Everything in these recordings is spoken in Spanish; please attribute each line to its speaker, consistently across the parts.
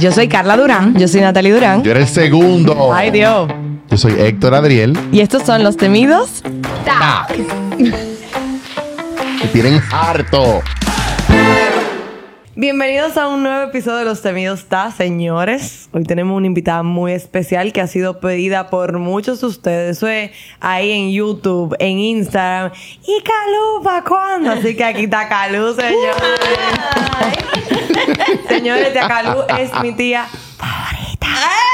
Speaker 1: Yo soy Carla Durán. Yo soy Natalie Durán.
Speaker 2: Yo era el segundo.
Speaker 1: Ay, Dios.
Speaker 2: Yo soy Héctor Adriel.
Speaker 1: Y estos son los temidos.
Speaker 2: Y tienen harto.
Speaker 1: Bienvenidos a un nuevo episodio de Los Temidos Ta, señores. Hoy tenemos una invitada muy especial que ha sido pedida por muchos de ustedes. Eso es ahí en YouTube, en Instagram. ¿Y Calú para cuándo? Así que aquí está Calú, señores. señores, tía Calú es mi tía.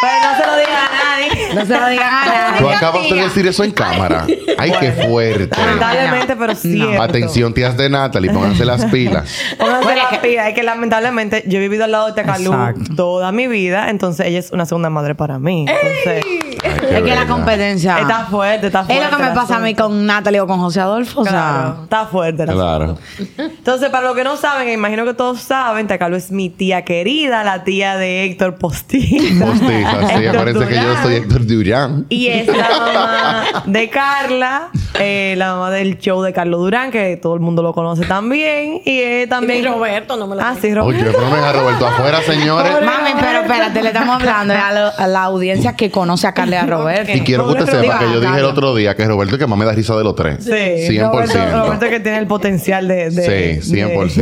Speaker 1: Pero no se lo digan a nadie. No se lo digan a nadie.
Speaker 2: Tú acabas de decir eso en cámara. Ay, qué fuerte.
Speaker 1: Lamentablemente, pero cierto.
Speaker 2: Atención, tías de Natalie, pónganse las pilas.
Speaker 1: Pónganse las pilas. Es que lamentablemente yo he vivido al lado de Tecalú toda mi vida. Entonces ella es una segunda madre para mí. Entonces,
Speaker 2: Ay,
Speaker 3: Es que la competencia.
Speaker 1: está fuerte, está fuerte.
Speaker 3: es lo que me pasa a mí con Natalie o con José Adolfo. O sea,
Speaker 1: Claro, está fuerte. el
Speaker 2: Claro.
Speaker 1: asunto. Entonces, para los que no saben, imagino que todos saben, Tecalú es mi tía querida, la tía de Héctor Postiza.
Speaker 2: Postiza, sí.
Speaker 1: Héctor
Speaker 2: Acuérdense que yo soy Héctor Durán.
Speaker 1: Y es la mamá de Carla, eh, la mamá del show de Carlos Durán, que todo el mundo lo conoce también. Y es también.
Speaker 4: Y Roberto, no me lo
Speaker 1: Ah, sí,
Speaker 2: Oye,
Speaker 1: Roberto.
Speaker 2: le ponen a Roberto afuera, señores.
Speaker 3: Mami, pero espérate, le estamos hablando a, lo- a la audiencia que conoce a Carla y a Roberto.
Speaker 2: Y quiero que usted sepa que yo dije el otro día que Roberto es que más me da risa de los tres.
Speaker 1: Sí,
Speaker 2: 100%.
Speaker 1: Roberto, Roberto que tiene el potencial de... de
Speaker 2: Sí, 100%.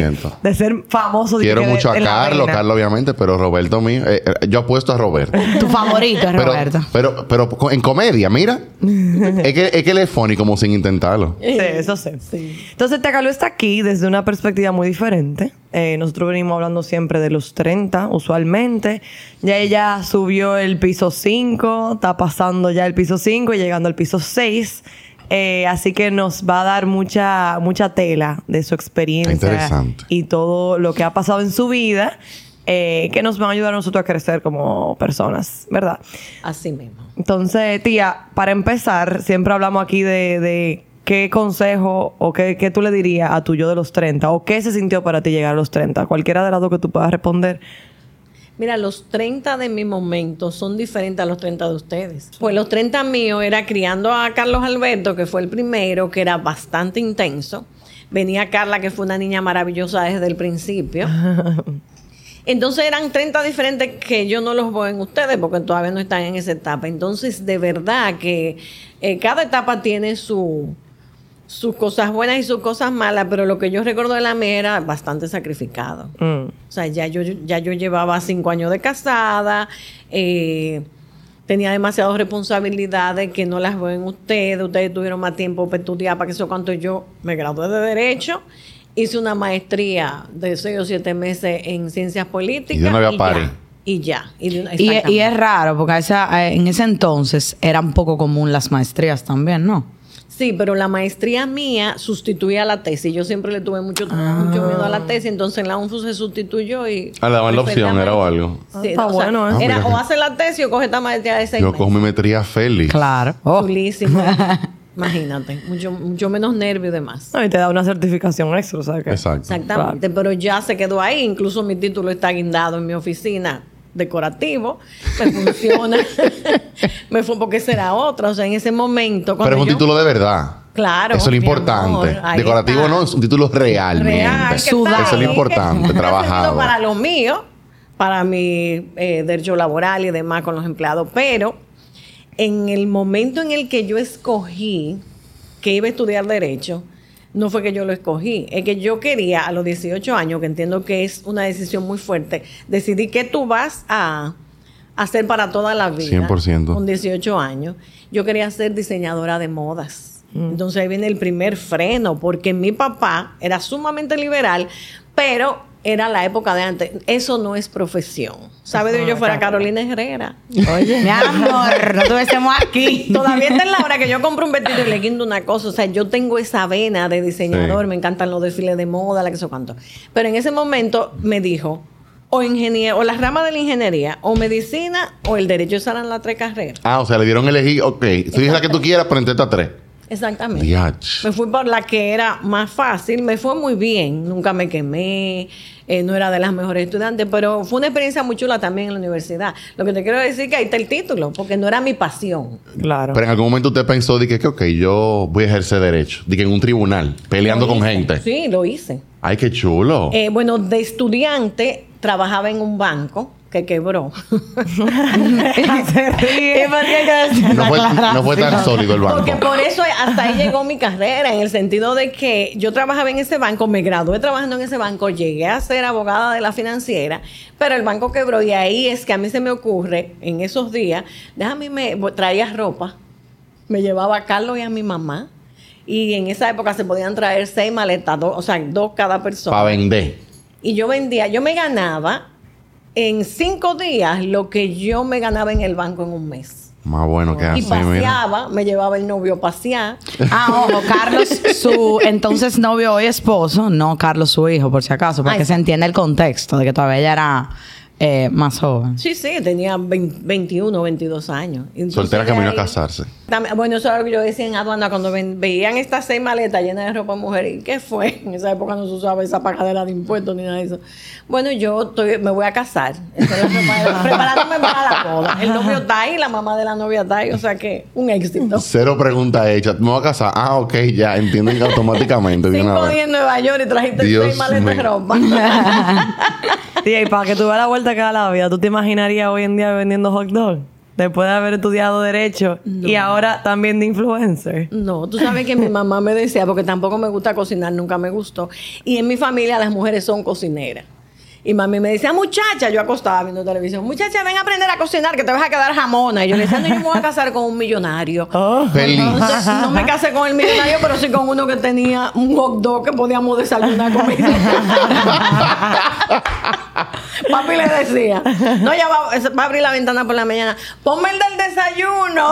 Speaker 1: De, de ser famoso.
Speaker 2: Quiero mucho a Carlos. Carlos obviamente, pero Roberto mío. eh, eh, yo apuesto a Roberto.
Speaker 3: Tu favorito es
Speaker 2: Pero,
Speaker 3: Roberto.
Speaker 2: pero, en comedia, mira. es, que, es que él es funny como sin intentarlo.
Speaker 1: Sí, eso sé. Entonces, Tecalú está aquí desde una perspectiva muy diferente. Eh, nosotros venimos hablando siempre de los 30, usualmente. Ya ella subió el piso 5, está pasando ya el piso 5 y llegando al piso 6. Eh, así que nos va a dar mucha, mucha tela de su experiencia
Speaker 2: Interesante.
Speaker 1: y todo lo que ha pasado en su vida, eh, que nos van a ayudar a nosotros a crecer como personas, ¿verdad?
Speaker 4: Así mismo.
Speaker 1: Entonces, tía, para empezar, siempre hablamos aquí de, de qué consejo o qué, qué tú le dirías a tu yo de los 30 o qué se sintió para ti llegar a los 30. Cualquiera de las dos que tú puedas responder.
Speaker 4: Mira, los 30 de mi momento son diferentes a los 30 de ustedes. Pues los 30 míos era criando a Carlos Alberto, que fue el primero, que era bastante intenso. Venía Carla, que fue una niña maravillosa desde el principio. Entonces eran 30 diferentes que yo no los veo en ustedes porque todavía no están en esa etapa. Entonces, de verdad que eh, cada etapa tiene su, sus cosas buenas y sus cosas malas, pero lo que yo recuerdo de la mía era bastante sacrificado.
Speaker 1: Mm.
Speaker 4: O sea, ya yo, ya yo llevaba cinco años de casada, eh, tenía demasiadas responsabilidades que no las veo en ustedes, ustedes tuvieron más tiempo para estudiar, para que eso cuanto yo me gradué de Derecho, hice una maestría de seis o siete meses en Ciencias Políticas.
Speaker 2: Y de una vez a.
Speaker 4: Y ya. Y,
Speaker 3: es raro, porque a esa- eh, en ese entonces era un poco común las maestrías también, ¿no?
Speaker 4: Sí, pero la maestría mía sustituía la tesis. Yo siempre le tuve mucho, mucho miedo a la tesis, entonces en la UNFU se sustituyó y...
Speaker 2: Ah, le daban la opción, era o
Speaker 4: maestría.
Speaker 2: algo.
Speaker 1: Ah, está
Speaker 4: o sea,
Speaker 1: bueno, ¿eh?
Speaker 4: Era
Speaker 2: Ah,
Speaker 4: o hace la tesis o coge esta maestría de seis
Speaker 2: Yo
Speaker 4: meses.
Speaker 2: cojo mi metría feliz.
Speaker 3: Claro. Oh.
Speaker 4: Chulísimo. Imagínate, mucho, mucho menos nervio y demás.
Speaker 1: No, y te da una certificación extra, o sea que...
Speaker 2: Exacto.
Speaker 4: Exactamente, pero ya se quedó ahí. Incluso mi título está guindado en mi oficina decorativo. Me funciona. Me fue porque será otra. O sea, en ese momento.
Speaker 2: Pero es un
Speaker 4: yo-
Speaker 2: título de verdad.
Speaker 4: Claro.
Speaker 2: Eso es lo importante.
Speaker 4: amor,
Speaker 2: Decorativo
Speaker 4: está.
Speaker 2: no, es un título realmente.
Speaker 4: Real, está
Speaker 2: Eso es lo importante, trabajado.
Speaker 4: para lo mío, para mi eh, derecho laboral y demás con los empleados. Pero en el momento en el que yo escogí que iba a estudiar derecho, no fue que yo lo escogí, es que yo quería a los 18 años, que entiendo que es una decisión muy fuerte, decidí que tú vas a hacer para toda la vida.
Speaker 2: 100%.
Speaker 4: Con 18 años. Yo quería ser diseñadora de modas. Entonces ahí viene el primer freno, porque mi papá era sumamente liberal, pero era la época de antes. Eso no es profesión. ¿Sabe de yo fuera Carolina Herrera?
Speaker 1: Oye,
Speaker 3: Mi amor, no estuviésemos aquí.
Speaker 4: Todavía está en la hora que yo compro un vestido y le guindo una cosa. O sea, yo tengo esa vena de diseñador,
Speaker 2: Sí.
Speaker 4: me encantan los desfiles de moda, la que sé cuánto. Pero en ese momento me dijo, o ingeniero, o la rama de la ingeniería, o medicina, o el derecho. Esas eran las tres carreras.
Speaker 2: Ah, o sea, le dieron elegir, ok, tú dices la que tú quieras, pero entre estas tres.
Speaker 4: Exactamente.
Speaker 2: Diach.
Speaker 4: Me fui por la que era más fácil, me fue muy bien, nunca me quemé, eh, no era de las mejores estudiantes, pero fue una experiencia muy chula también en la universidad. Lo que te quiero decir es que ahí está el título, porque no era mi pasión.
Speaker 1: Claro.
Speaker 2: Pero en algún momento usted pensó, dije que, ok, yo voy a ejercer derecho. Dije en un tribunal, peleando con gente.
Speaker 4: Sí, lo hice.
Speaker 2: Ay, qué chulo.
Speaker 4: Eh, bueno, de estudiante trabajaba en un banco que quebró.
Speaker 1: Se ríe.
Speaker 3: ¿Y por qué que decir
Speaker 2: No fue, no fue tan sólido el banco.
Speaker 4: Porque por eso hasta ahí llegó mi carrera, en el sentido de que yo trabajaba en ese banco, me gradué trabajando en ese banco, llegué a ser abogada de la financiera, pero el banco quebró y ahí es que a mí se me ocurre, en esos días, déjame, me traía ropa, me llevaba a Carlos y a mi mamá, y en esa época se podían traer seis maletas, dos, o sea, dos cada persona.
Speaker 2: Para vender.
Speaker 4: Y yo vendía, yo me ganaba en cinco días lo que yo me ganaba en el banco en un mes.
Speaker 2: Más bueno que
Speaker 4: Y
Speaker 2: así, mira.
Speaker 4: paseaba, me llevaba el novio a pasear.
Speaker 3: Ah, ojo, Carlos, su entonces novio hoy esposo, no Carlos su hijo, por si acaso, para
Speaker 4: Ay,
Speaker 3: que se entienda el contexto de que todavía ella era eh, más joven.
Speaker 4: Sí, sí, tenía 20 21, 22 años. Entonces,
Speaker 2: Soltera camino a
Speaker 4: ahí-
Speaker 2: casarse.
Speaker 4: Bueno, eso era lo que yo decía en aduana cuando ven- veían estas seis maletas llenas de ropa de mujer. ¿Y qué fue? En esa época no se usaba esa pagadera de impuestos ni nada de eso. Bueno, yo estoy, me voy a casar. Esa es la prepa- preparándome para la boda. El novio está ahí, la mamá de la novia está ahí. O sea que un éxito.
Speaker 2: Cero pregunta hecha. Me voy a casar. Ah, ok, ya. Entienden que automáticamente
Speaker 4: Cinco días en Nueva York y trajiste
Speaker 2: Dios
Speaker 4: seis maletas de ropa.
Speaker 1: Tía, y para que tú veas la vuelta que da la vida, ¿tú te imaginarías hoy en día vendiendo hot dog? Después de haber estudiado Derecho y ahora también de influencer.
Speaker 4: No, tú sabes que mi mamá me decía, porque tampoco me gusta cocinar, nunca me gustó. Y en mi familia las mujeres son cocineras. Y mami me decía, muchacha, yo acostaba viendo televisión, muchacha, ven a aprender a cocinar, que te vas a quedar jamona. Y yo le decía, no, yo me voy a casar con un millonario.
Speaker 1: Oh.
Speaker 2: Feliz.
Speaker 4: Entonces, no me casé con el millonario, pero sí con uno que tenía un hot dog que podíamos desayunar con Papi le decía, no, ya va, va a abrir la ventana por la mañana, ponme el del desayuno.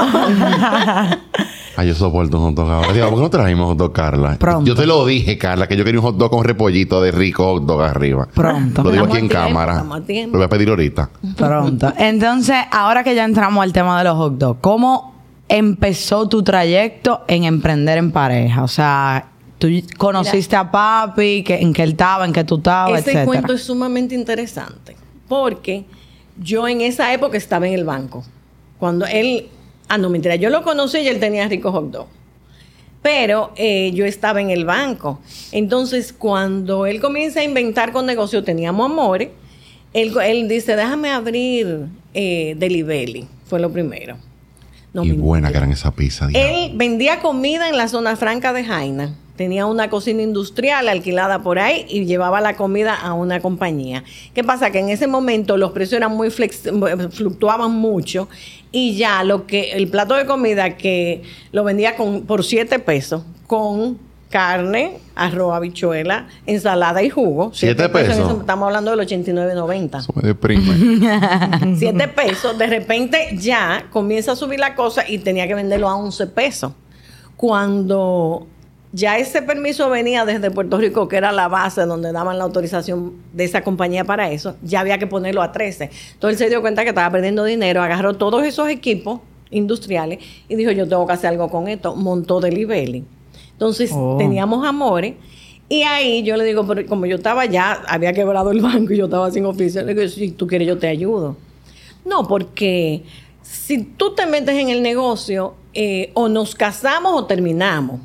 Speaker 2: Ay, yo soporto un hot dog ahora. Digo, ¿por qué no trajimos hot dog, Carla?
Speaker 3: Pronto.
Speaker 2: Yo te lo dije, Carla, que yo quería un hot dog con repollito de rico hot dog arriba.
Speaker 3: Pronto.
Speaker 2: Lo digo aquí en
Speaker 4: tiempo,
Speaker 2: cámara. Lo voy a pedir ahorita.
Speaker 3: Pronto. Entonces, ahora que ya entramos al tema de los hot dogs, ¿cómo empezó tu trayecto en emprender en pareja? O sea, tú conociste a papi, que, en qué él estaba, en qué tú estabas, etcétera.
Speaker 4: cuento es sumamente interesante porque yo en esa época estaba en el banco. Cuando él, ah, no, mentira, yo lo conocí y él tenía rico hot dog. Pero eh, yo estaba en el banco. Entonces, cuando él comienza a inventar con negocio, teníamos amores, él, él dice, déjame abrir eh, Delivery. Fue lo primero. No,
Speaker 2: y buena que eran esa pizza.
Speaker 4: Él vendía comida en la zona franca de Jaina. Tenía una cocina industrial alquilada por ahí y llevaba la comida a una compañía. ¿Qué pasa? Que en ese momento los precios eran muy flex- fluctuaban mucho y ya lo que el plato de comida que lo vendía con por 7 pesos con carne, arroz, habichuela, ensalada y jugo.
Speaker 2: ¿Siete
Speaker 4: Siete en
Speaker 2: pesos?
Speaker 4: ese- estamos hablando del 89.90.
Speaker 2: Eso me deprime.
Speaker 4: 7 pesos, de repente ya comienza a subir la cosa y tenía que venderlo a 11 pesos. Cuando ya ese permiso venía desde Puerto Rico, que era la base donde daban la autorización de esa compañía para eso, ya había que ponerlo a 13. Entonces él se dio cuenta que estaba perdiendo dinero, agarró todos esos equipos industriales y dijo, yo tengo que hacer algo con esto. Montó Delivery. Entonces
Speaker 3: Oh.
Speaker 4: teníamos amores. Y ahí yo le digo, pero como yo estaba ya, había quebrado el banco y yo estaba sin oficio, le digo, si tú quieres yo te ayudo. No, porque si tú te metes en el negocio, eh, o nos casamos o terminamos.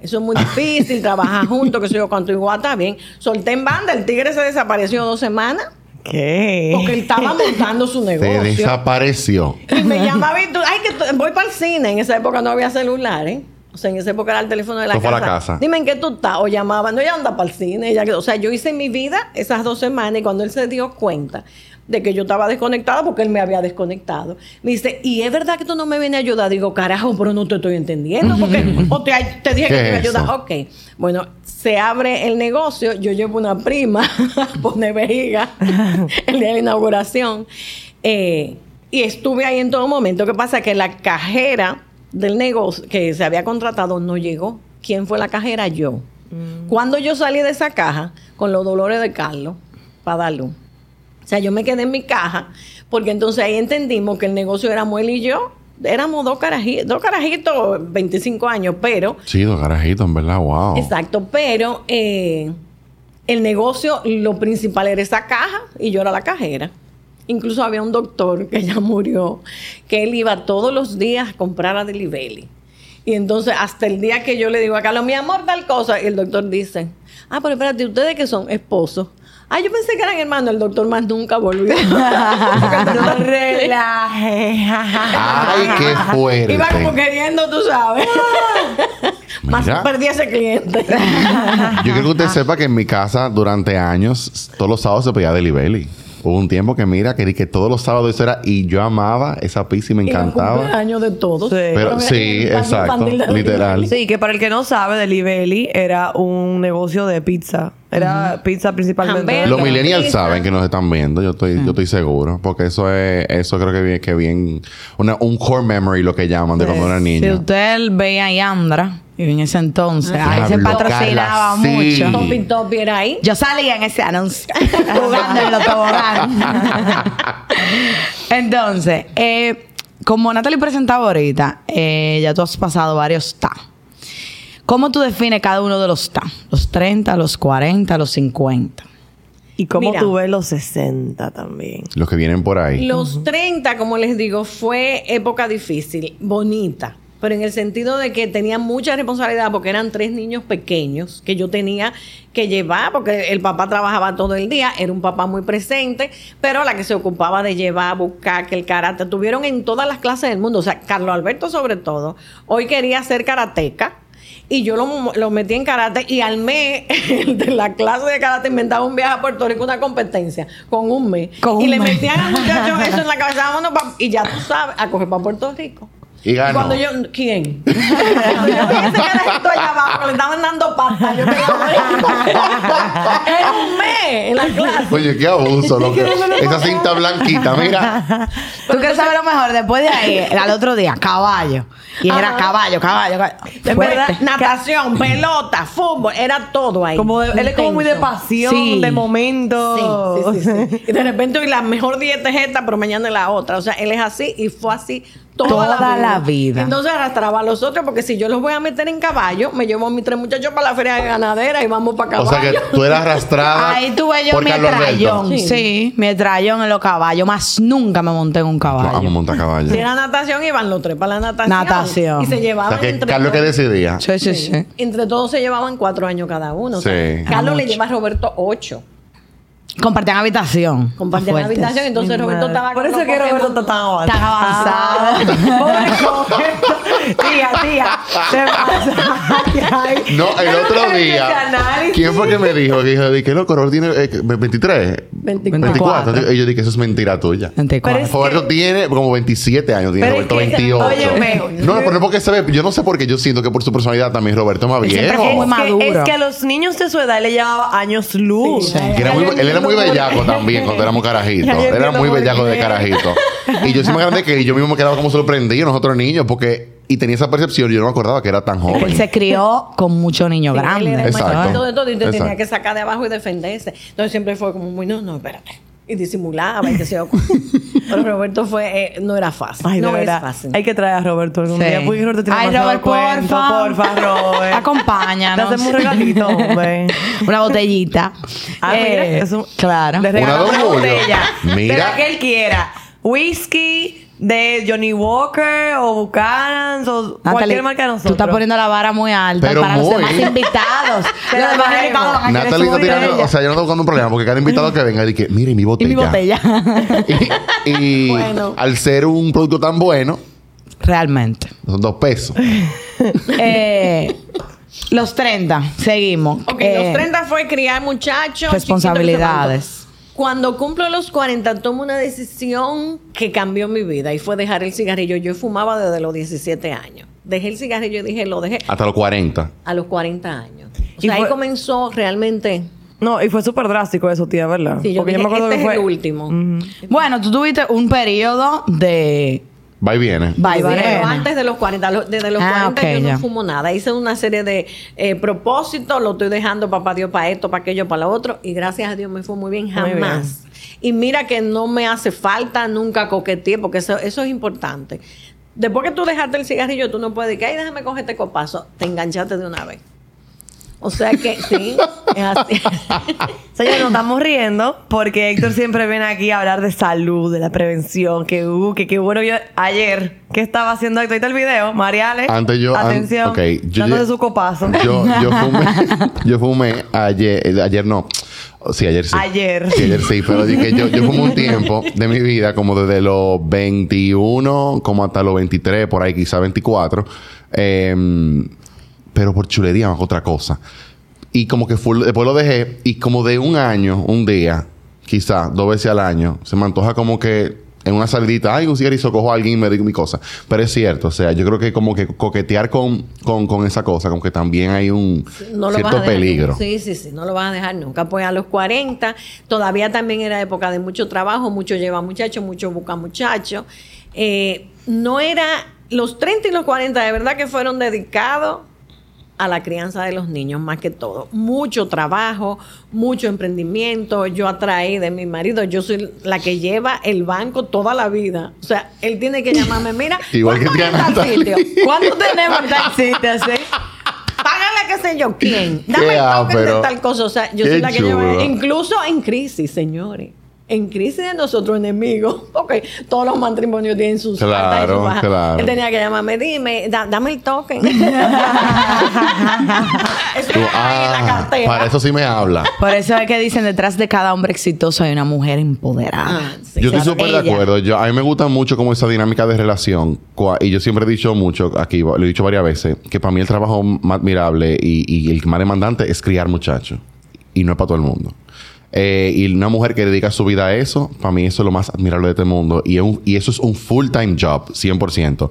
Speaker 4: Eso es muy difícil, trabajar juntos, que sé yo, cuánto igual está bien. Solté en banda, el tigre se desapareció dos semanas
Speaker 1: ¿Qué?
Speaker 4: porque él estaba montando su
Speaker 2: Se
Speaker 4: negocio.
Speaker 2: desapareció.
Speaker 4: Y me llamaba y tú, ay, que voy para el cine. En esa época no había celulares. O sea, en esa época era el teléfono de la casa.
Speaker 2: la casa.
Speaker 4: Dime en qué tú estás. O llamaba, no, ella anda para el cine. Ella, o sea, yo hice mi vida esas dos semanas y cuando él se dio cuenta de que yo estaba desconectada porque él me había desconectado, me dice, ¿y es verdad que tú no me vienes a ayudar? Digo, carajo, pero no te estoy entendiendo. Porque o te, te dije que
Speaker 2: ¿Qué
Speaker 4: te iba a ayudar. Ok. Bueno, se abre el negocio. Yo llevo una prima a poner vejiga el día de la inauguración. Eh, y estuve ahí en todo momento. ¿Qué pasa? Que la cajera del negocio que se había contratado no llegó. ¿Quién fue la cajera? Yo. Cuando yo salí de esa caja, con los dolores de Carlos, para dar luz. O sea, yo me quedé en mi caja, porque entonces ahí entendimos que el negocio era Muel y yo. Éramos dos carajitos, dos carajitos, 25 años, pero
Speaker 2: Sí, dos carajitos, en verdad, wow.
Speaker 4: Exacto, pero eh, el negocio, lo principal era esa caja y yo era la cajera. Incluso había un doctor que ya murió, que él iba todos los días a comprar a Delivery. Y entonces, hasta el día que yo le digo a Carlos, mi amor, tal cosa, y el doctor dice, ah, pero espérate, ¿ustedes que son esposos? Ah, yo pensé que eran hermanos. El doctor más nunca volvió.
Speaker 1: No relaje.
Speaker 2: Ay, qué fuerte.
Speaker 4: Iba como queriendo, tú sabes. Más perdí ese cliente.
Speaker 2: Yo quiero que usted sepa que en mi casa durante años, todos los sábados se pedía delivery. Hubo un tiempo que mira, que, que todos los sábados eso era, y yo amaba esa pizza y me encantaba.
Speaker 4: cumpleaños de todos.
Speaker 1: Sí.
Speaker 2: Pero sí, exacto, literal.
Speaker 1: Sí, que para el que no sabe, Delibelli era un negocio de pizza. Era pizza principalmente.
Speaker 2: Los
Speaker 4: Lo-
Speaker 2: millennials
Speaker 4: pizza.
Speaker 2: saben que nos están viendo, yo estoy, yo estoy seguro, porque eso es, eso creo que bien, que bien, una, un core memory lo que llaman de cuando era
Speaker 3: Si
Speaker 2: niño.
Speaker 3: usted veía a Yandra, y en ese entonces, ahí se patrocinaba
Speaker 2: sí.
Speaker 3: mucho.
Speaker 4: Topi Topi era ahí.
Speaker 3: Yo salía en ese anuncio jugando en los tobogán. Entonces, eh, como Natalie presentaba ahorita, eh, ya tú has pasado varios TA. ¿Cómo tú defines cada uno de los TA? Los 30, los 40, los 50.
Speaker 1: Y como
Speaker 4: Mira.
Speaker 1: tú ves los 60 también.
Speaker 2: Los que vienen por ahí.
Speaker 4: Los 30, como les digo, fue época difícil, bonita, pero en el sentido de que tenía mucha responsabilidad porque eran tres niños pequeños que yo tenía que llevar, porque el papá trabajaba todo el día, era un papá muy presente, pero la que se ocupaba de llevar, buscar, que el karate, tuvieron en todas las clases del mundo, o sea, Carlos Alberto sobre todo, hoy quería ser karateca. Y yo lo, lo metí en karate y al mes de la clase de karate inventaba un viaje a Puerto Rico, una competencia, con un mes.
Speaker 3: Con
Speaker 4: y
Speaker 3: un
Speaker 4: le
Speaker 3: mes.
Speaker 4: metían al muchacho eso en la cabeza, vámonos pa- y ya tú sabes, a coger para Puerto Rico.
Speaker 2: Y ganó.
Speaker 4: cuando yo, ¿quién? cuando yo vi ese carajito allá abajo, que le estaban dando patas, yo quería Era un mes en la clase.
Speaker 2: Oye, qué abuso, loco. Esa cinta blanquita, mira.
Speaker 3: ¿Tú quieres saber lo mejor? Después de ahí, al otro día, caballo. Y era
Speaker 4: Ajá.
Speaker 3: caballo, caballo, caballo.
Speaker 4: De
Speaker 3: Fuerte.
Speaker 4: verdad, natación, pelota, fútbol, era todo ahí.
Speaker 1: Como de- él es como muy de pasión,
Speaker 3: Sí.
Speaker 1: de momento.
Speaker 4: Sí, sí, sí, sí. Y de repente hoy la mejor dieta es esta, pero mañana es la otra. O sea, él es así y fue así toda,
Speaker 3: Toda la vida.
Speaker 4: Entonces arrastraba a los otros porque si yo los voy a meter en caballo, me llevo a mis tres muchachos para la feria de ganadera y vamos para
Speaker 2: O
Speaker 4: caballo.
Speaker 2: sea que tú eras arrastrada.
Speaker 3: Ahí tuve yo mi estrellón.
Speaker 4: Sí.
Speaker 3: Sí. mi estrellón en los caballos. Más nunca me monté en un caballo.
Speaker 2: amo montar caballo.
Speaker 4: Si era natación, iban los tres para la natación.
Speaker 3: Natación.
Speaker 4: Y se
Speaker 2: O
Speaker 4: llevaban
Speaker 2: sea que
Speaker 4: entre
Speaker 2: Carlos que decidía.
Speaker 3: Sí, sí, sí.
Speaker 4: Entre todos se llevaban cuatro años cada uno. O sea,
Speaker 2: Sí.
Speaker 4: Carlos
Speaker 3: Ah,
Speaker 4: le lleva a Roberto ocho.
Speaker 3: Compartían habitación.
Speaker 4: Compartían
Speaker 3: Fuertes.
Speaker 4: habitación, entonces
Speaker 1: Mi
Speaker 4: Roberto
Speaker 1: madre.
Speaker 4: estaba
Speaker 1: Por eso es que Roberto está tan avanzado.
Speaker 3: Tan avanzado.
Speaker 1: Pobre Roberto. Tía, tía. Se pasa. Ay.
Speaker 2: No, el otro día.
Speaker 1: análisis.
Speaker 2: ¿Quién fue que me dijo? Que dijo, ¿qué loco? Roberto tiene eh, 23.
Speaker 4: 24.
Speaker 2: 24. Y yo dije, eso es mentira tuya.
Speaker 3: 24.
Speaker 1: Pero es-
Speaker 2: Roberto tiene como 27 años, tiene
Speaker 1: Pero es
Speaker 2: Roberto
Speaker 1: que-
Speaker 2: 28.
Speaker 1: óyeme.
Speaker 2: no, pero no porque se ve, yo no sé por qué yo siento que por su personalidad también Roberto es más
Speaker 3: Él siempre
Speaker 2: viejo.
Speaker 3: muy
Speaker 1: Es que,
Speaker 3: maduro.
Speaker 1: es que a los niños de su edad le llevaba años luz.
Speaker 4: Sí.
Speaker 2: Que era muy- él era muy bellaco también cuando éramos carajitos. Era muy bellaco de carajito. Y yo soy más grande que él, y yo mismo me quedaba como sorprendido nosotros niños porque y tenía esa percepción yo no me acordaba que era tan
Speaker 3: Él
Speaker 2: joven.
Speaker 3: se crió con mucho niño
Speaker 4: Sí, él
Speaker 3: grande.
Speaker 4: era el
Speaker 2: Exacto.
Speaker 4: de todo y te tenía que sacar de abajo y defenderse. Entonces siempre fue como muy, no, no, espérate. Y disimulaba y que se yo. Pero Roberto fue, eh, no era fácil.
Speaker 1: Ay, de
Speaker 4: no es
Speaker 1: verdad.
Speaker 4: fácil.
Speaker 1: Hay que traer a Roberto algún
Speaker 3: Sí.
Speaker 1: día. Porque Roberto tiene
Speaker 3: Ay, Robert,
Speaker 1: cuento.
Speaker 3: porfa.
Speaker 1: Porfa, Robert.
Speaker 3: Acompáñanos.
Speaker 1: Te hacemos un regalito, hombre.
Speaker 3: Una botellita.
Speaker 1: Ah, mira,
Speaker 3: Eh,
Speaker 1: es un-
Speaker 3: Claro.
Speaker 1: Le regalamos
Speaker 2: Una
Speaker 1: una botella.
Speaker 2: Mira.
Speaker 1: De la que él quiera. Whisky de Johnny Walker o Buchanan's o
Speaker 3: Natalie,
Speaker 1: cualquier marca de nosotros.
Speaker 3: Tú estás poniendo la vara muy alta
Speaker 2: Pero
Speaker 3: para los demás invitados.
Speaker 1: Te
Speaker 3: los
Speaker 1: la
Speaker 3: demás
Speaker 1: bajemos.
Speaker 3: invitados van a querer
Speaker 2: Natalie está tirando, o sea, yo no estoy buscando un problema porque cada invitado que venga dice, mire mi
Speaker 3: y
Speaker 2: botella.
Speaker 3: mi botella.
Speaker 2: Y, y
Speaker 4: Bueno.
Speaker 2: al ser un producto tan bueno,
Speaker 3: Realmente.
Speaker 2: son dos pesos.
Speaker 3: Eh, los 30, seguimos.
Speaker 4: Ok,
Speaker 3: Eh,
Speaker 4: los 30 fue criar muchachos.
Speaker 3: Responsabilidades.
Speaker 4: Cuando cumplo los 40, tomo una decisión que cambió mi vida y fue dejar el cigarrillo. Yo fumaba desde los 17 años. Dejé el cigarrillo y dije, lo dejé
Speaker 2: Hasta los 40.
Speaker 4: a los 40 años. O
Speaker 1: Y
Speaker 4: sea, ahí
Speaker 1: fue-
Speaker 4: comenzó realmente.
Speaker 1: No, y fue súper drástico eso, tía, ¿verdad?
Speaker 4: Sí, yo
Speaker 1: Porque
Speaker 4: dije,
Speaker 1: yo me acuerdo
Speaker 4: este
Speaker 1: que
Speaker 4: es
Speaker 1: fue.
Speaker 4: el último.
Speaker 3: Bueno, tú tuviste un periodo de
Speaker 2: Va y viene.
Speaker 3: Va y viene.
Speaker 4: pero antes de los 40, lo- desde los
Speaker 3: Ah,
Speaker 4: 40
Speaker 3: ok,
Speaker 4: yo
Speaker 3: ya.
Speaker 4: no fumo nada. Hice una serie de eh, propósitos, lo estoy dejando papá Dios para esto, para aquello, para lo otro, y gracias a Dios me fue muy bien,
Speaker 1: Muy
Speaker 4: jamás. Y mira que no me hace falta, nunca coqueteé, porque eso, eso es importante. Después que tú dejaste el cigarrillo, tú no puedes decir, ay, déjame coger este copazo, te enganchaste de una vez. O sea que sí, es así.
Speaker 1: Señores, nos estamos riendo porque Héctor siempre viene aquí a hablar de salud, de la prevención, que uh, que qué bueno yo ayer, ¿qué estaba haciendo Héctor? El video, Mariale.
Speaker 2: Antes yo- an-
Speaker 1: Atención.
Speaker 2: ok, yo-
Speaker 1: dándose
Speaker 2: yo-
Speaker 1: su copazo.
Speaker 2: Yo, yo fumé, yo fumé ayer, eh, ayer no. Sí, ayer sí.
Speaker 1: Ayer.
Speaker 2: Sí, ayer sí. Pero dije, yo, yo como un tiempo de mi vida, como desde los 21, como hasta los 23, por ahí quizá 24. em, pero por chulería más otra cosa. Y como que fue, después lo dejé. Y como de un año, un día, quizá dos veces al año, se me antoja como que en una salidita, ay, un cigarrillo, cojo a alguien y me digo mi cosa. Pero es cierto, o sea, yo creo que como que coquetear con, con, con esa cosa, como que también hay un
Speaker 4: no
Speaker 2: cierto peligro.
Speaker 4: nunca. Sí, sí, sí, no lo vas a dejar nunca. Pues a los 40, todavía también era época de mucho trabajo, mucho lleva muchacho, mucho busca muchacho. Eh, no era, los 30 y los 40 de verdad que fueron dedicados a la crianza de los niños más que todo. Mucho trabajo, mucho emprendimiento. Yo atraí de mi marido, yo soy la que lleva el banco toda la vida. O sea, él tiene que llamarme, mira,
Speaker 2: Igual que
Speaker 4: ¿cuánto
Speaker 2: Triana
Speaker 4: es tal
Speaker 2: Natalie.
Speaker 4: sitio? ¿Cuánto tenemos
Speaker 1: Existe así.
Speaker 4: Págale qué sé yo quién. Dame el token de
Speaker 2: ápero.
Speaker 4: tal cosa. O sea, yo soy la que
Speaker 2: chulo.
Speaker 4: lleva. Incluso en crisis, señores. En crisis de nosotros enemigos. Porque todos los matrimonios tienen sus
Speaker 2: Claro,
Speaker 4: altas y sus bajas.
Speaker 2: claro.
Speaker 4: Él tenía que llamarme, dime, da- dame el token. Eso
Speaker 2: Tú,
Speaker 4: en la
Speaker 2: ah,
Speaker 4: cartera.
Speaker 2: para eso sí me habla.
Speaker 3: Por eso es que dicen detrás de cada hombre exitoso hay una mujer empoderada.
Speaker 4: Ah, sí.
Speaker 2: yo estoy súper de acuerdo. Yo, a mí me gusta mucho como esa dinámica de relación. Y yo siempre he dicho mucho, aquí lo he dicho varias veces, que para mí el trabajo más admirable y, y el más demandante es criar muchachos. Y no es para todo el mundo. Eh, y una mujer que dedica su vida a eso, para mí eso es lo más admirable de este mundo. Y, es un- y eso es un full-time job, 100%.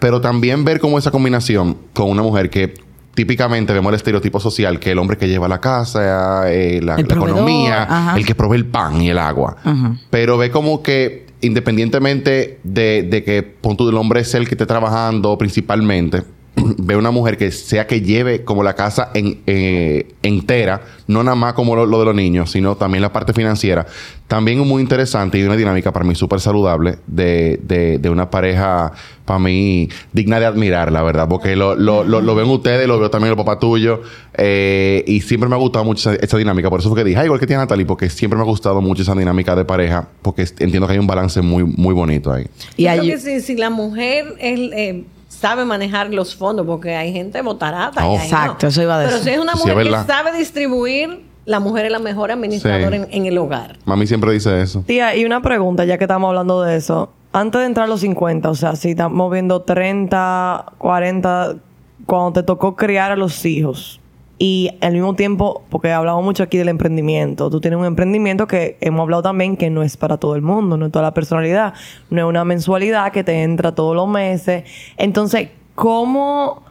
Speaker 2: Pero también ver como esa combinación con una mujer que típicamente vemos el estereotipo social, que el hombre que lleva la casa, eh, la,
Speaker 3: El
Speaker 2: la
Speaker 3: proveedor,
Speaker 2: economía,
Speaker 3: ajá.
Speaker 2: el que provee el pan y el agua.
Speaker 3: Ajá.
Speaker 2: Pero ve como que independientemente de, de que pon tú, el hombre es el que esté trabajando principalmente, ve una mujer que sea que lleve como la casa en, eh, entera, no nada más como lo, lo de los niños, sino también la parte financiera. También es muy interesante y una dinámica para mí súper saludable de, de, de una pareja, para mí, digna de admirar, la verdad, porque lo, lo, lo, lo ven ustedes, lo veo también el papá tuyo, eh, y siempre me ha gustado mucho esa, esa dinámica. Por eso fue que dije, ah, igual que tiene Natalie, porque siempre me ha gustado mucho esa dinámica de pareja, porque entiendo que hay un balance muy, muy bonito ahí.
Speaker 3: Y
Speaker 4: Yo creo que si, si la mujer es, eh, sabe manejar los fondos, porque hay gente botarata.
Speaker 2: Oh.
Speaker 3: Exacto,
Speaker 4: no.
Speaker 3: eso iba a
Speaker 4: Pero
Speaker 3: decir.
Speaker 4: si es una
Speaker 2: Sí,
Speaker 4: mujer
Speaker 2: es
Speaker 4: que sabe distribuir, la mujer es la mejor administradora
Speaker 2: Sí.
Speaker 4: en, en el hogar.
Speaker 2: Mami siempre dice eso.
Speaker 1: Tía, y una pregunta, ya que estamos hablando de eso. Antes de entrar a los 50, o sea, si estamos viendo 30, 40, cuando te tocó criar a los hijos. Y al mismo tiempo, porque hablamos mucho aquí del emprendimiento. Tú tienes un emprendimiento que hemos hablado también que no es para todo el mundo, no es toda la personalidad. No es una mensualidad que te entra todos los meses. Entonces, ¿cómo,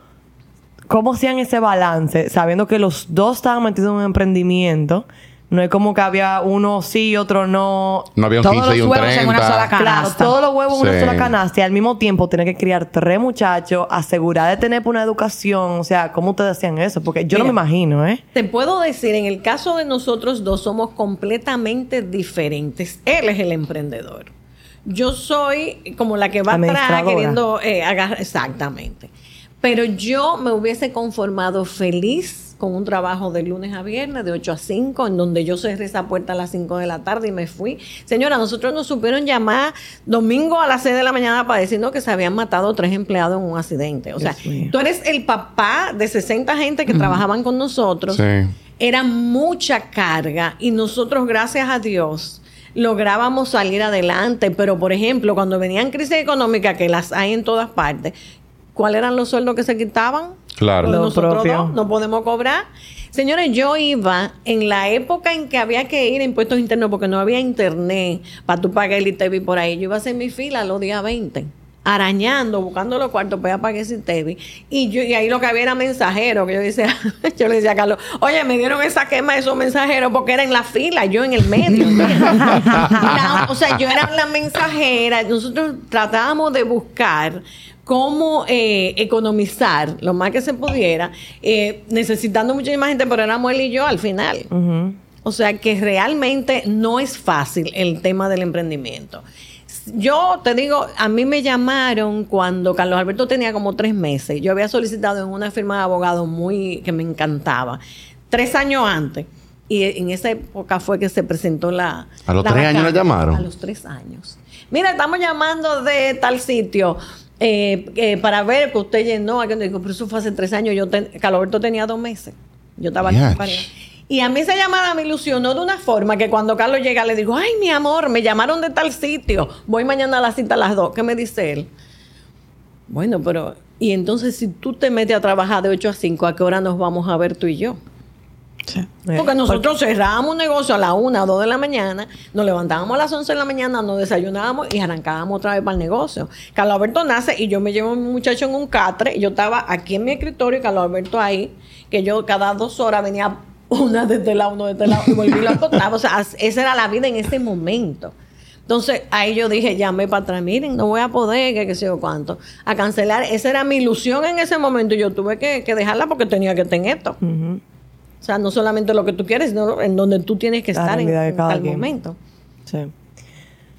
Speaker 1: cómo hacían ese balance? Sabiendo que los dos estaban metidos en un emprendimiento. No es como que había uno sí y otro no.
Speaker 2: No había un
Speaker 3: Todos
Speaker 2: 15 y
Speaker 3: los
Speaker 2: un
Speaker 3: huevos en
Speaker 2: 30.
Speaker 3: una sola ca-
Speaker 1: Claro,
Speaker 3: Canasta.
Speaker 1: todos los huevos en una sola canasta y al mismo tiempo tener que criar tres muchachos, asegurar de tener una educación. O sea, ¿cómo ustedes hacían eso? Porque yo no me
Speaker 4: Mira.
Speaker 1: imagino, ¿eh?
Speaker 4: Te puedo decir, en el caso de nosotros dos somos completamente diferentes. Él es el emprendedor. Yo soy como la que va atrás queriendo eh, agarrar. Exactamente. Pero yo me hubiese conformado feliz con un trabajo de lunes a viernes, de 8 a 5, en donde yo cerré esa puerta a las 5 de la tarde y me fui. Señora, nosotros nos supieron llamar domingo a las 6 de la mañana para decirnos que se habían matado tres empleados en un accidente. O sea, tú eres el papá de 60 gente que trabajaban con nosotros
Speaker 2: Sí.
Speaker 4: era mucha carga y nosotros, gracias a Dios, lográbamos salir adelante. Pero, por ejemplo, cuando venían crisis económicas, que las hay en todas partes, ¿cuáles eran los sueldos que se quitaban?
Speaker 2: Claro.
Speaker 1: Lo
Speaker 4: nosotros
Speaker 1: propio.
Speaker 4: dos, no podemos cobrar. Señores, yo iba en la época en que había que ir a impuestos internos porque no había internet para tú pagar el ITV por ahí. Yo iba a hacer mi fila los días 20 arañando, buscando los cuartos para pagar ese ITV. Y, yo, y ahí lo que había era mensajero, que yo decía, yo le decía a Carlos, oye, me dieron esa quema de esos mensajeros porque era en la fila, yo en el medio. La- o sea, yo era la mensajera. Nosotros tratábamos de buscar cómo eh, economizar lo más que se pudiera, eh, necesitando muchísima gente, pero éramos él y yo al final. O sea que realmente no es fácil el tema del emprendimiento. Yo te digo, a mí me llamaron cuando Carlos Alberto tenía como tres meses. Yo había solicitado en una firma de abogados muy que me encantaba. Tres años antes. Y en esa época fue que se presentó la.
Speaker 2: ¿A los
Speaker 4: la
Speaker 2: tres años la llamaron?
Speaker 4: A los tres años. Mira, estamos llamando de tal sitio. Eh, eh, para ver que usted llenó. Digo, pero eso fue hace tres años. Yo ten- Carlos Alberto tenía dos meses. Yo estaba aquí en. París. Y a mí esa llamada me ilusionó de una forma que cuando Carlos llega le digo, ay, mi amor, me llamaron de tal sitio, voy mañana a la cita a las dos. ¿Qué me dice él? Bueno, pero, y entonces si tú te metes a trabajar de 8 a 5, ¿a qué hora nos vamos a ver tú y yo? Porque nosotros cerrábamos un negocio a las 1 o 2 de la mañana, nos levantábamos a las 11 de la mañana, nos desayunábamos y arrancábamos otra vez para el negocio. Carlos Alberto nace y yo me llevo a mi muchacho en un catre y yo estaba aquí en mi escritorio y Carlos Alberto ahí, que yo cada dos horas venía una de este lado, uno de este lado y volví lo acostaba. O sea, esa era la vida en ese momento. Entonces ahí yo dije, llamé para atrás, miren, no voy a poder, que qué sé yo cuánto, a cancelar. Esa era mi ilusión en ese momento y yo tuve que, que dejarla porque tenía que tener esto. O sea, no solamente lo que tú quieres, sino en donde tú tienes que
Speaker 1: La
Speaker 4: estar en, en
Speaker 1: cada
Speaker 4: tal
Speaker 1: quien.
Speaker 4: momento.
Speaker 1: Sí.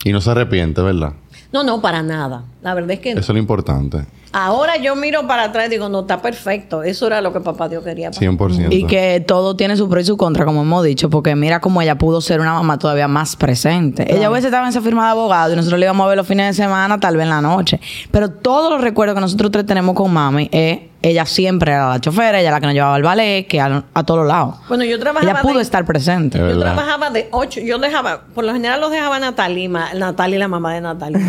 Speaker 2: Y no se arrepiente, ¿verdad?
Speaker 4: No, no, para nada. La verdad es que no.
Speaker 2: Eso es lo importante.
Speaker 4: ahora yo miro para atrás y digo, no, está perfecto. Eso era lo que papá Dios quería. para mí.
Speaker 2: 100%.
Speaker 3: Y que todo tiene su pro y su contra, como hemos dicho, porque mira cómo ella pudo ser una mamá todavía más presente. Ella hubiese estado en esa firma de abogado y nosotros le íbamos a ver los fines de semana, tal vez en la noche. Pero todos los recuerdos que nosotros tres tenemos con mami es ella siempre era la chofera, ella la que nos llevaba al ballet, que a, a todos lados.
Speaker 4: Bueno, yo trabajaba.
Speaker 3: Ella pudo
Speaker 4: de-
Speaker 3: estar presente.
Speaker 2: Es
Speaker 4: Yo
Speaker 2: verdad.
Speaker 4: trabajaba de 8, yo dejaba, por lo general los dejaba ma- Natalia y la mamá de Natalia.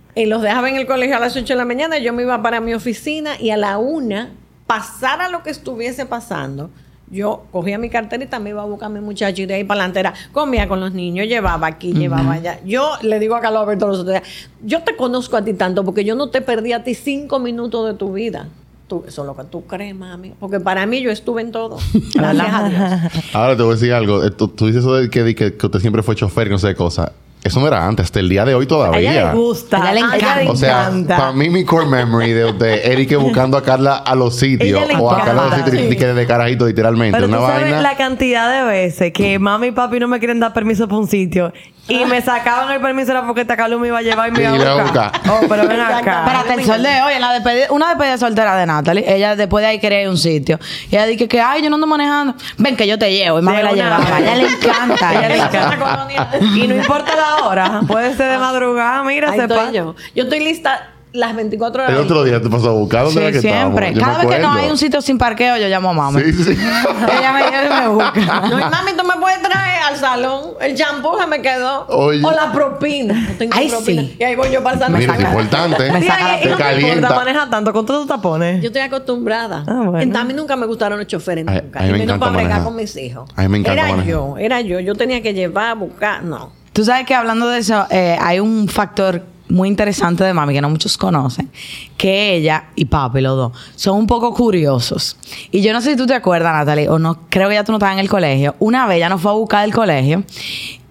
Speaker 4: y los dejaba en el colegio a las 8 de la mañana, yo me iba para mi oficina y a la una, pasara lo que estuviese pasando, yo cogía mi carterita, me iba a buscar a mi muchacho y de ahí para adelante era, comía con los niños, llevaba aquí, llevaba allá. Yo le digo a Carlos Alberto los otros días, yo te conozco a ti tanto porque yo no te perdí a ti cinco minutos de tu vida. Tú, eso es lo que tú crees, mami. Porque para mí yo estuve en todo. Gracias a Dios.
Speaker 2: Ahora te voy a decir algo. Eh, Tú, tú dices eso de que, de que, que usted siempre fue chofer y no sé qué cosa. Eso no era antes, hasta el día de hoy
Speaker 1: A
Speaker 2: todavía.
Speaker 1: ella le gusta.
Speaker 3: A ella le
Speaker 1: A ella le
Speaker 3: encanta.
Speaker 2: O sea, para mí mi core memory de, de Eric buscando a Carla a los sitios
Speaker 1: Ella le
Speaker 2: o a Carla a los sitios y que de carajito literalmente.
Speaker 1: Pero
Speaker 2: una
Speaker 1: tú sabes
Speaker 2: vaina.
Speaker 1: la cantidad de veces que mami y papi no me quieren dar permiso para un sitio y me sacaban el permiso era porque Tacalu me iba a llevar y me
Speaker 2: Y
Speaker 1: iba a buscar. Oh, pero ven acá.
Speaker 3: Espérate, el sol de hoy, en la despedida, una despedida soltera de Natalie, ella después de ahí quería ir a un sitio. Y ella dice que, ay, yo no ando manejando. Ven que yo te llevo. Y mami
Speaker 1: De
Speaker 3: la llevaba. A ella le encanta.
Speaker 1: Ella le encanta. y no importa la hora, puede ser de madrugada, mira,
Speaker 4: estoy yo. Yo estoy lista las 24 horas.
Speaker 2: El otro día te pasó a buscar. ¿Dónde
Speaker 3: Sí,
Speaker 2: era que
Speaker 3: siempre.
Speaker 2: estábamos?
Speaker 3: Cada vez que no hay un sitio sin parqueo, yo llamo a mami.
Speaker 2: Sí, sí.
Speaker 3: Ella me lleva y me busca.
Speaker 4: No, y mami, tú me puedes traer al salón. El champú se me quedó.
Speaker 2: Oye.
Speaker 4: O la propina. No tengo
Speaker 3: Ay,
Speaker 4: propina.
Speaker 3: sí.
Speaker 4: Y ahí voy yo para el salón.
Speaker 2: Mira, es importante.
Speaker 3: Me saca la
Speaker 1: y- y
Speaker 2: Te
Speaker 1: no te
Speaker 2: calienta.
Speaker 1: manejar tanto con todos tus tapones.
Speaker 4: Yo estoy acostumbrada.
Speaker 1: Ah, bueno.
Speaker 4: En- A mí nunca me gustaron los choferes,
Speaker 2: Ay,
Speaker 4: nunca.
Speaker 2: a mí
Speaker 4: y
Speaker 2: me
Speaker 4: menos
Speaker 2: encanta
Speaker 4: para bregar
Speaker 2: manejar.
Speaker 4: con mis hijos.
Speaker 2: A mí me encanta
Speaker 4: Era
Speaker 2: manejar.
Speaker 4: yo, era yo. Yo tenía que llevar, buscar. No.
Speaker 3: Tú sabes que hablando de eso, eh, hay un factor muy interesante de mami que no muchos conocen, que ella y papi, los dos, son un poco curiosos. Y yo no sé si tú te acuerdas, Natalie, o no, creo que ya tú no estabas en el colegio. Una vez ella nos fue a buscar del colegio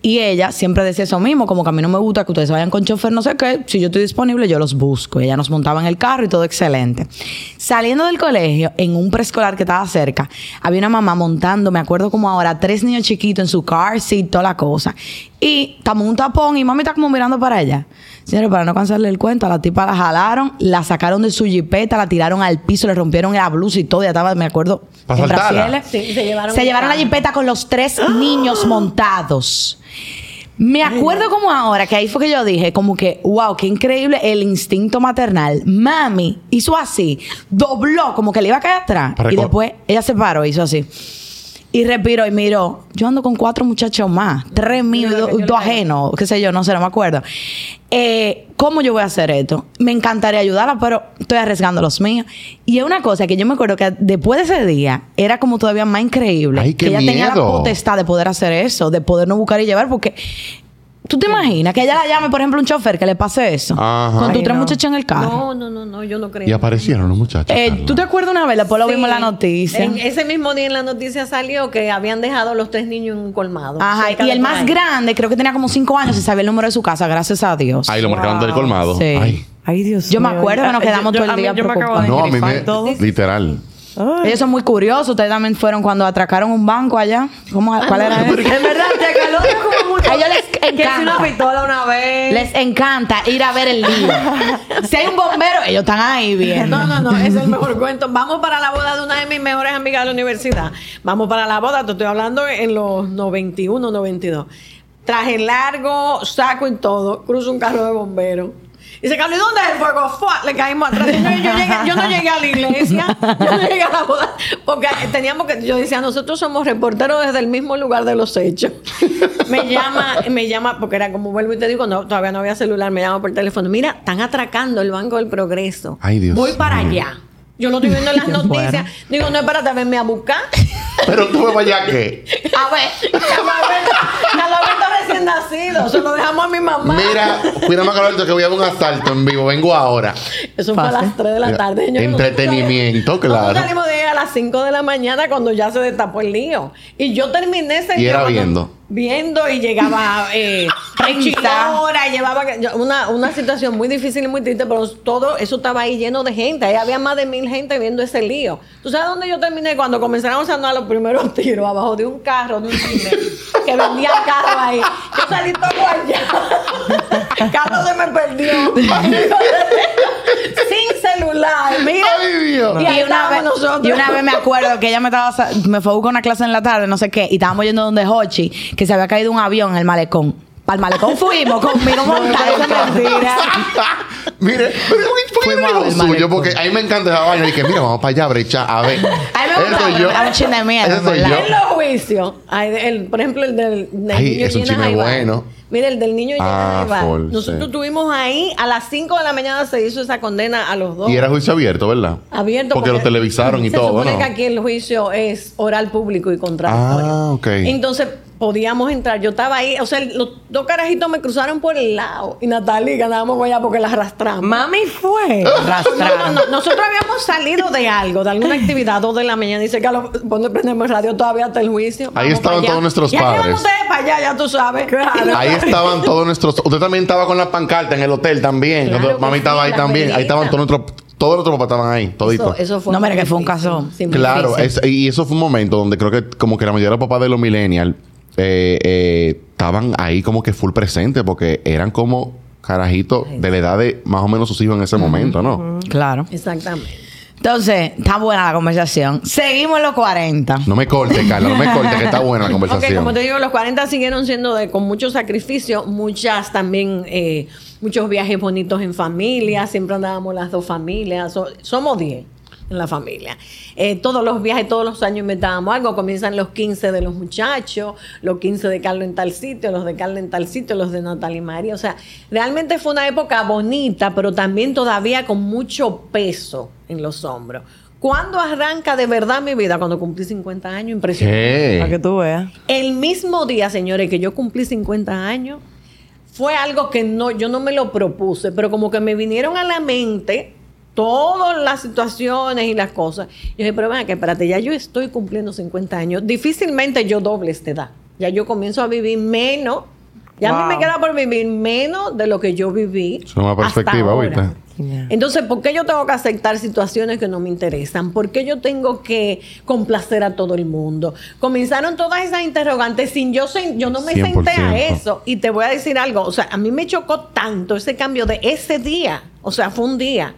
Speaker 3: y ella siempre decía eso mismo, como que a mí no me gusta que ustedes vayan con chofer, no sé qué, si yo estoy disponible yo los busco. Y ella nos montaba en el carro y todo excelente. Saliendo del colegio, en un preescolar que estaba cerca, había una mamá montando, me acuerdo como ahora, tres niños chiquitos en su car seat, toda la cosa. Y estamos un tapón y mami está como mirando para allá. Señores, para no cansarle el cuento, a la tipa la jalaron, la sacaron de su jipeta, la tiraron al piso, le rompieron la blusa y todo, ya estaba, me acuerdo,
Speaker 2: ¿Pa'
Speaker 3: en brasieles.
Speaker 4: Sí, se llevaron
Speaker 3: se
Speaker 4: el
Speaker 3: llevaron la jipeta con los tres niños montados. Me acuerdo como ahora, que ahí fue que yo dije, como que, wow, qué increíble el instinto maternal. Mami hizo así, dobló, como que le iba a caer atrás.
Speaker 2: Para
Speaker 3: y después ella se paró, hizo así. Y respiró y miró. Yo ando con cuatro muchachos más, tres míos y dos ajenos, qué sé yo, no sé, no me acuerdo. Eh, ¿Cómo yo voy a hacer esto? Me encantaría ayudarla, pero estoy arriesgando los míos. Y es una cosa que yo me acuerdo que después de ese día era como todavía más increíble.
Speaker 2: Ay, qué
Speaker 3: que ella tenía la
Speaker 2: miedo.
Speaker 3: potestad de poder hacer eso, de podernos buscar y llevar, porque tú te imaginas que ella la llame, por ejemplo, un chofer que le pase eso,
Speaker 2: Ajá.
Speaker 3: con tus
Speaker 1: Ay,
Speaker 3: tres
Speaker 1: no.
Speaker 3: muchachos en el carro.
Speaker 4: No, no, no, no, yo no creo.
Speaker 2: Y aparecieron los muchachos.
Speaker 3: Eh,
Speaker 2: Carla.
Speaker 3: ¿Tú te acuerdas una vez? Después lo vimos en la noticia.
Speaker 4: En ese mismo día en la noticia salió que habían dejado los tres niños en un colmado.
Speaker 3: Ajá,
Speaker 4: cerca
Speaker 3: y
Speaker 4: de
Speaker 3: el
Speaker 4: por
Speaker 3: más
Speaker 4: ahí.
Speaker 3: grande, creo que tenía como cinco años y sabía el número de su casa, gracias a Dios.
Speaker 2: Ay, lo marcaron del colmado.
Speaker 3: Sí.
Speaker 2: Ay.
Speaker 1: Ay, Dios
Speaker 3: Yo me
Speaker 1: mío.
Speaker 3: acuerdo que nos quedamos todo el
Speaker 1: a mí-
Speaker 3: día
Speaker 1: Yo me acabo de
Speaker 2: No, a mí me.
Speaker 1: todo.
Speaker 2: Literal.
Speaker 1: Ay.
Speaker 3: Ellos son muy curiosos. Ustedes también fueron cuando atracaron un banco allá. ¿Cómo, ¿Cuál era?
Speaker 1: En verdad, te caló como mucho.
Speaker 3: A ellos les
Speaker 1: si una
Speaker 3: encanta.
Speaker 1: pistola una vez.
Speaker 3: Les encanta ir a ver el lío. si hay un bombero, ellos están ahí viendo.
Speaker 4: No, no, no, ese es el mejor cuento. Vamos para la boda de una de mis mejores amigas de la universidad. Vamos para la boda, te estoy hablando en los 91, 92. Traje largo, saco y todo, cruzo un carro de bomberos. Dice, Carlos, ¿y dónde es el fuego? ¡Fua! Le caímos atrás. Yo, yo llegué- yo no llegué a la iglesia, yo no llegué a la boda, porque teníamos que, yo decía, nosotros somos reporteros desde el mismo lugar de los hechos. Me llama, me llama, porque era como vuelvo y te digo, no, todavía no había celular, me llama por teléfono. Mira, están atracando el Banco del Progreso.
Speaker 2: Ay, Dios
Speaker 4: Voy para allá. Yo lo estoy viendo en las
Speaker 3: Qué
Speaker 4: noticias.
Speaker 3: bueno.
Speaker 4: Digo, no, espérate, venme a buscar.
Speaker 2: Pero tú me vayas que.
Speaker 4: A ver, Carlos Alberto recién nacido, se lo dejamos a mi mamá.
Speaker 2: Mira, cuídame Carlos que voy a ver un asalto en vivo. Vengo ahora.
Speaker 4: Eso fue a las 3 de la tarde. señor.
Speaker 2: Entretenimiento,
Speaker 4: Nosotros
Speaker 2: claro.
Speaker 4: salimos de ahí a las 5 de la mañana cuando ya se destapó el lío. Y yo terminé ese
Speaker 2: Y
Speaker 4: día
Speaker 2: era
Speaker 4: cuando-
Speaker 2: viendo.
Speaker 4: Viendo y llegaba eh, Chilora, llevaba una, una situación muy difícil y muy triste, pero todo eso estaba ahí lleno de gente. Ahí había más de mil gente viendo ese lío. ¿Tú sabes dónde yo terminé? Cuando comenzaron a sonar los primeros tiros abajo de un carro, de un cine, que vendía carro ahí. Yo salí todo allá. Carlos se me perdió. Sin celular. Mira.
Speaker 2: Ay, Dios.
Speaker 4: Y ahí
Speaker 3: Y una, vez,
Speaker 4: nosotros.
Speaker 3: y una vez me acuerdo que ella me estaba me fue a buscar una clase en la tarde, no sé qué, y estábamos yendo donde Hochi, que se había caído un avión en el malecón. Para el malecón fuimos conmigo montar esa mentira.
Speaker 2: Mire, pero ¿por qué no
Speaker 3: a
Speaker 2: suyo? Porque a mí me encanta esa vaina. Y que mira, vamos para allá, brecha. A ver.
Speaker 3: A mí me gusta,
Speaker 2: yo.
Speaker 3: da un chin de
Speaker 2: yo.
Speaker 4: En los juicios, hay el, por ejemplo, el del, del
Speaker 2: Ay,
Speaker 4: niño
Speaker 2: es un
Speaker 4: Llena
Speaker 2: chisme
Speaker 4: Jaibar.
Speaker 2: bueno.
Speaker 4: Mira, el del niño
Speaker 2: Ah, full,
Speaker 4: Nosotros
Speaker 2: sí.
Speaker 4: estuvimos ahí, a las 5 de la mañana se hizo esa condena a los dos.
Speaker 2: Y era juicio abierto, ¿verdad?
Speaker 4: abierto.
Speaker 2: Porque, lo televisaron y
Speaker 4: se
Speaker 2: todo,
Speaker 4: supone
Speaker 2: ¿no?
Speaker 4: que aquí el juicio es oral público y contradictorio.
Speaker 2: Ah, ok.
Speaker 4: Entonces podíamos entrar. Yo estaba ahí, o sea, los dos carajitos me cruzaron por el lado y Natalia ganábamos allá porque la arrastramos.
Speaker 1: Mami fue.
Speaker 4: No, no,
Speaker 3: Arrastrando.
Speaker 4: no. Nosotros habíamos salido de algo, de alguna actividad, dos de la mañana. Dice que cuando prendemos radio todavía hasta el juicio.
Speaker 2: Ahí
Speaker 4: Vamos
Speaker 2: estaban todos nuestros padres.
Speaker 4: ustedes para allá, ya tú sabes. Claro.
Speaker 2: Ahí estaban todos nuestros. Usted también estaba con la pancarta en el hotel también.
Speaker 4: Claro
Speaker 2: Mami
Speaker 4: sí,
Speaker 2: estaba ahí también. Ahí estaban todos nuestros. Todos nuestros papás estaban ahí, toditos.
Speaker 4: Eso, eso fue
Speaker 3: No, mira, que fue un caso.
Speaker 2: Claro, es- y eso fue un momento donde creo que como que la mayoría de los papás de los millennials eh, eh, estaban ahí como que full presentes porque eran como carajitos de la edad de más o menos sus hijos en ese momento, ¿no?
Speaker 3: Claro.
Speaker 4: Exactamente.
Speaker 3: Entonces, está buena la conversación. Seguimos los 40.
Speaker 2: No me corte, Carla, no me corte, que está buena la
Speaker 4: Ok,
Speaker 2: conversación.
Speaker 4: como te digo, los 40 siguieron siendo de, con mucho sacrificio, muchas también, eh, muchos viajes bonitos en familia, siempre andábamos las dos familias, so- somos 10 en la familia. Eh, todos los viajes, todos los años inventábamos algo, comienzan los 15 de los muchachos, los 15 de Carlos en tal sitio, los de Carlos en tal sitio, los de Natalia y María, o sea, realmente fue una época bonita, pero también todavía con mucho peso en los hombros. ¿Cuándo arranca de verdad mi vida? Cuando cumplí 50 años, impresionante.
Speaker 1: Para que tú veas.
Speaker 4: El mismo día, señores, que yo cumplí 50 años, fue algo que no, yo no me lo propuse, pero como que me vinieron a la mente todas las situaciones y las cosas. Y dije, pero ven que espérate, ya yo estoy cumpliendo 50 años. Difícilmente yo doble esta edad. Ya yo comienzo a vivir menos. Ya a mí me queda por vivir menos de lo que yo viví.
Speaker 2: Es una
Speaker 4: hasta
Speaker 2: perspectiva,
Speaker 4: ahora.
Speaker 2: ahorita.
Speaker 1: Yeah.
Speaker 4: Entonces, ¿por qué yo tengo que aceptar situaciones que no me interesan? ¿Por qué yo tengo que complacer a todo el mundo? Comenzaron todas esas interrogantes sin yo sen- yo no me senté a
Speaker 2: 100%.
Speaker 4: eso y te voy a decir algo, o sea, a mí me chocó tanto ese cambio de ese día, o sea, fue un día.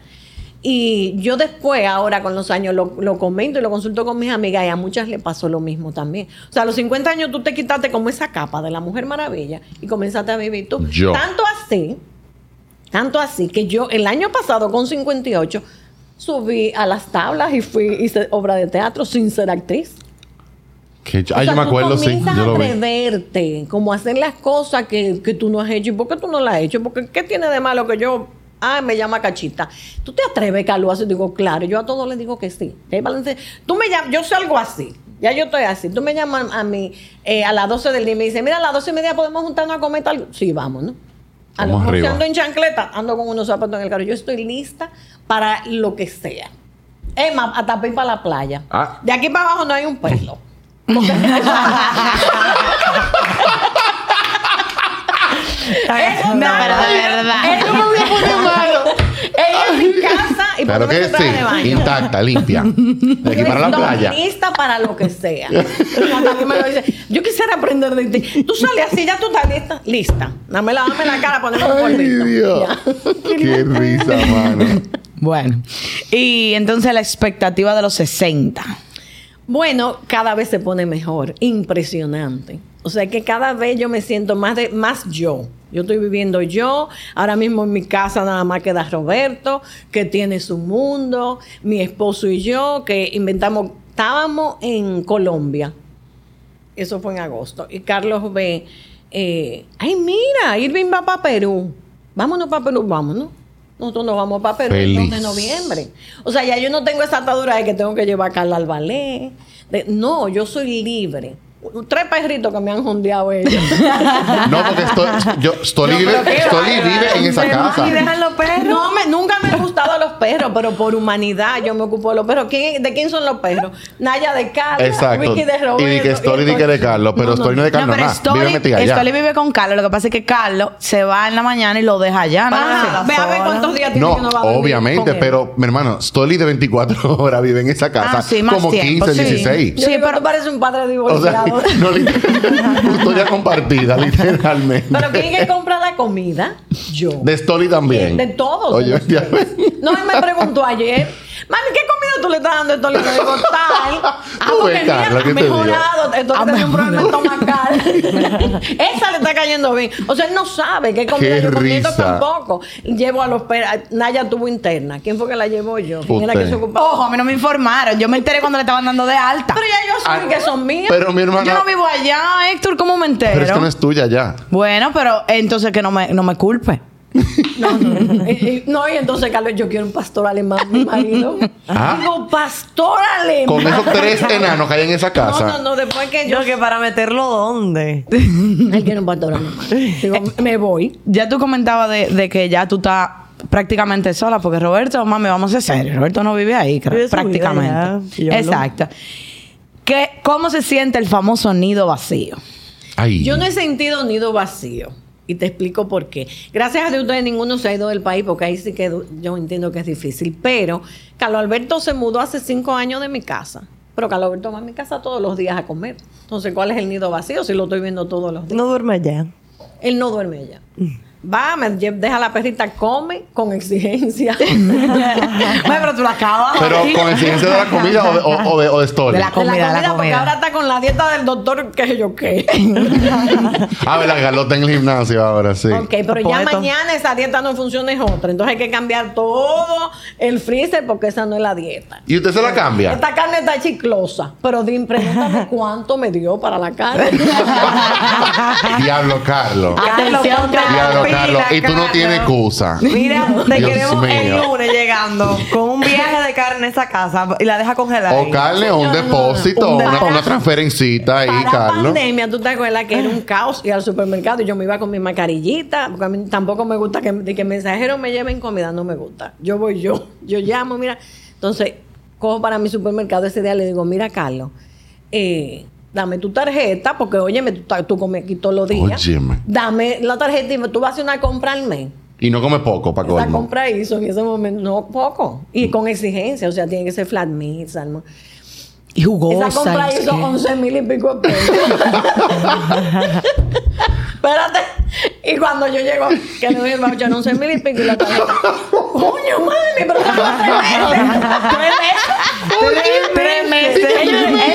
Speaker 4: Y yo después, ahora con los años, lo, lo comento y lo consulto con mis amigas y a muchas le pasó lo mismo también. O sea, a los 50 años tú te quitaste como esa capa de la Mujer Maravilla y comenzaste a vivir tú.
Speaker 2: Yo.
Speaker 4: Tanto así, tanto así que yo el año pasado con 58 subí a las tablas y fui hice obra de teatro sin ser actriz.
Speaker 2: Que yo-
Speaker 4: O
Speaker 2: Ay,
Speaker 4: sea,
Speaker 2: yo me acuerdo, sí. Yo
Speaker 4: a
Speaker 2: lo vi.
Speaker 4: atreverte, como a hacer las cosas que, que tú no has hecho. ¿Y por qué tú no las has hecho? Porque ¿qué tiene de malo que yo... Ah, me llama Cachita. ¿Tú te atreves, Carlos? Así digo, claro. Yo a todos les digo que sí. Tú me llamas... Yo salgo así. Ya yo estoy así. Tú me llamas a mí eh, a las 12 del día y me dices, mira, a las 12 y media podemos juntarnos a comer tal... Sí, vamos, ¿no? A lo mejor ando en chancleta, ando con unos zapatos en el carro. Yo estoy lista para lo que sea. Es más, hasta para ir para la playa.
Speaker 2: Ah.
Speaker 4: De aquí para abajo no hay un pelo.
Speaker 3: No, pero de verdad.
Speaker 4: Eso no me pone malo. Ella en casa y
Speaker 2: Claro
Speaker 4: ponerme
Speaker 2: que
Speaker 4: de
Speaker 2: sí,
Speaker 4: baño.
Speaker 2: intacta, limpia. De aquí para la playa.
Speaker 4: lista para lo que sea. Natalia me lo dice, yo quisiera aprender de ti. Tú sales así, ya tú estás lista. Lista. Dame la, dame la cara, poneme un
Speaker 2: Ay,
Speaker 4: polvito.
Speaker 2: Dios.
Speaker 4: Ya.
Speaker 2: Qué risa, mano.
Speaker 3: Bueno. Y entonces la expectativa de los 60.
Speaker 4: Bueno, cada vez se pone mejor. Impresionante. O sea que cada vez yo me siento más de más yo. Yo estoy viviendo yo. Ahora mismo en mi casa nada más queda Roberto, que tiene su mundo, mi esposo y yo, que inventamos. Estábamos en Colombia. Eso fue en agosto. Y Carlos ve, eh, ay, mira, Irving va para Perú. Vámonos para Perú, vámonos. Nosotros nos vamos para Perú el 2 de noviembre. O sea, ya yo no tengo esa atadura de que tengo que llevar a Carla al ballet. De- no, yo soy libre. Tres perritos que me han jondeado ellos.
Speaker 2: No, porque estoy, yo, Stoli vive, Stoli vive en esa
Speaker 1: ¿Y
Speaker 2: casa.
Speaker 1: dejan los perros?
Speaker 4: No, me, nunca me han gustado los perros, pero por humanidad yo me ocupo de los perros. ¿Quién- ¿De quién son los perros? Naya de Carla,
Speaker 2: Exacto.
Speaker 4: Vicky de Roberto.
Speaker 2: Y que Stoli di que de Carlos, pero Stoli no es de Carlos
Speaker 3: No, pero
Speaker 2: nada. Vive
Speaker 3: Stoli,
Speaker 2: metida allá.
Speaker 3: Stoli vive con Carlos. Lo que pasa es que Carlos se va en la mañana y lo deja allá. ¿no?
Speaker 4: Ajá, ve a ver cuántos días tiene
Speaker 2: No,
Speaker 4: que no va a
Speaker 2: obviamente,
Speaker 4: con él.
Speaker 2: pero mi hermano, Stoli de 24 horas vive en esa casa
Speaker 3: Ah, sí, más
Speaker 2: como
Speaker 3: tiempo,
Speaker 2: 15,
Speaker 3: sí.
Speaker 2: 16.
Speaker 4: Yo
Speaker 3: Sí, pero-
Speaker 4: tú pareces un padre divorciado.
Speaker 2: no, custodia compartida, literalmente.
Speaker 4: pero ¿quién es que compra la comida? Yo.
Speaker 2: De Stoli también.
Speaker 4: De todos.
Speaker 2: Oye,
Speaker 4: de. No, él me preguntó ayer, mami, ¿qué tú le estás dando a esto? Le digo, tal. Ah,
Speaker 2: Tú
Speaker 4: porque mira,
Speaker 2: Carla, ¿qué
Speaker 4: ha mejorado. Esto
Speaker 3: Ha
Speaker 4: que tiene un problema estomacal. Esa le está cayendo bien. O sea, él no sabe qué comida
Speaker 2: Qué
Speaker 4: yo comiendo tampoco. Llevo a los perros. Naya tuvo interna. ¿Quién fue que la llevó yo? ¿Quién era que se ocupaba?
Speaker 3: Ojo, a mí no me informaron. Yo me enteré cuando le estaban dando de alta.
Speaker 4: Pero ya yo
Speaker 2: Ah,
Speaker 4: soy que son mías.
Speaker 2: Pero mi hermana.
Speaker 3: Yo no vivo allá, Héctor. ¿Cómo me entero?
Speaker 2: pero es que no es tuya ya.
Speaker 3: Bueno, pero entonces que no me, no me culpe.
Speaker 4: No, no. Eh, eh, no, y entonces, Carlos, yo quiero un pastor alemán, mi marido.
Speaker 2: Ah.
Speaker 4: Digo, pastor alemán.
Speaker 2: Con esos tres enanos que hay en esa casa.
Speaker 4: No, no, no, después que yo.
Speaker 1: Yo que para meterlo ¿dónde?
Speaker 4: Él quiere un pastor alemán. Digo, me voy.
Speaker 3: Ya tú comentabas de, de que ya tú estás prácticamente sola, porque Roberto, mami, vamos a ser serios. Roberto no vive ahí, creo,
Speaker 1: Vive su vida
Speaker 3: prácticamente.
Speaker 1: no.
Speaker 3: Exacto. ¿Qué, ¿Cómo se siente el famoso nido vacío?
Speaker 2: Ay.
Speaker 4: Yo no he sentido nido vacío. Y te explico por qué. Gracias a Dios, ustedes ninguno se ha ido del país, porque ahí sí que yo entiendo que es difícil. Pero Carlos Alberto se mudó hace cinco años de mi casa. Pero Carlos Alberto va a mi casa todos los días a comer. Entonces, ¿cuál es el nido vacío si lo estoy viendo todos los días?
Speaker 1: No duerme allá.
Speaker 4: Él no duerme allá. Va, me deja la perrita, come con exigencia.
Speaker 3: Pero tú la acabas.
Speaker 2: Pero con exigencia de la comida o de, o, o de, o de
Speaker 3: la comida,
Speaker 4: de la
Speaker 3: la
Speaker 4: comida, porque ahora está con la dieta del doctor, qué sé yo qué.
Speaker 2: Ah, verdad, Carlota en el gimnasio ahora, sí.
Speaker 4: Ok, pero ya
Speaker 1: Poeta.
Speaker 4: mañana esa dieta no funciona, es otra. Entonces hay que cambiar todo el freezer porque esa no es la dieta.
Speaker 2: ¿Y usted se la cambia?
Speaker 4: Esta carne está chiclosa, pero di- pregúntame cuánto me dio para la carne.
Speaker 2: Diablo, Carlos.
Speaker 3: Atención,
Speaker 1: la pila,
Speaker 2: Carlos. Y tú no tienes excusa.
Speaker 1: Mira, te
Speaker 2: Dios
Speaker 1: queremos el
Speaker 2: mío.
Speaker 1: lunes llegando con un viaje de carne a esa casa y la deja congelada.
Speaker 2: O
Speaker 1: ahí.
Speaker 2: carne o un
Speaker 4: No, no, no, no.
Speaker 2: depósito,
Speaker 1: Un
Speaker 2: una,
Speaker 1: depósito.
Speaker 2: una transferencita ahí,
Speaker 4: Para
Speaker 2: Carlos.
Speaker 4: pandemia, tú te acuerdas que era un caos ir al supermercado y yo me iba con mi mascarillita, porque a mí tampoco me gusta que, de que mensajeros me lleven comida, no me gusta. Yo voy yo, yo llamo, mira. Entonces, cojo para mi supermercado ese día, le digo, mira, Carlos, eh, dame tu tarjeta, porque óyeme, tú, tú comes aquí todos los días.
Speaker 2: Óyeme.
Speaker 4: Dame la tarjeta y me- tú vas a hacer una compra al mes.
Speaker 2: Y no come poco, para
Speaker 4: Esa
Speaker 2: colmo.
Speaker 4: compra hizo en ese momento, no poco. Y con exigencia, o sea, tiene que ser flat meat, salmón.
Speaker 3: Y jugosa.
Speaker 4: Esa compra hizo
Speaker 3: que-
Speaker 4: 11 mil y pico de pesos. Espérate. Y cuando yo llego, que le doy el voucher, 11 mil y pico y la tarjeta. Coño, mami, pero tres meses. Tres meses.
Speaker 1: Tres meses.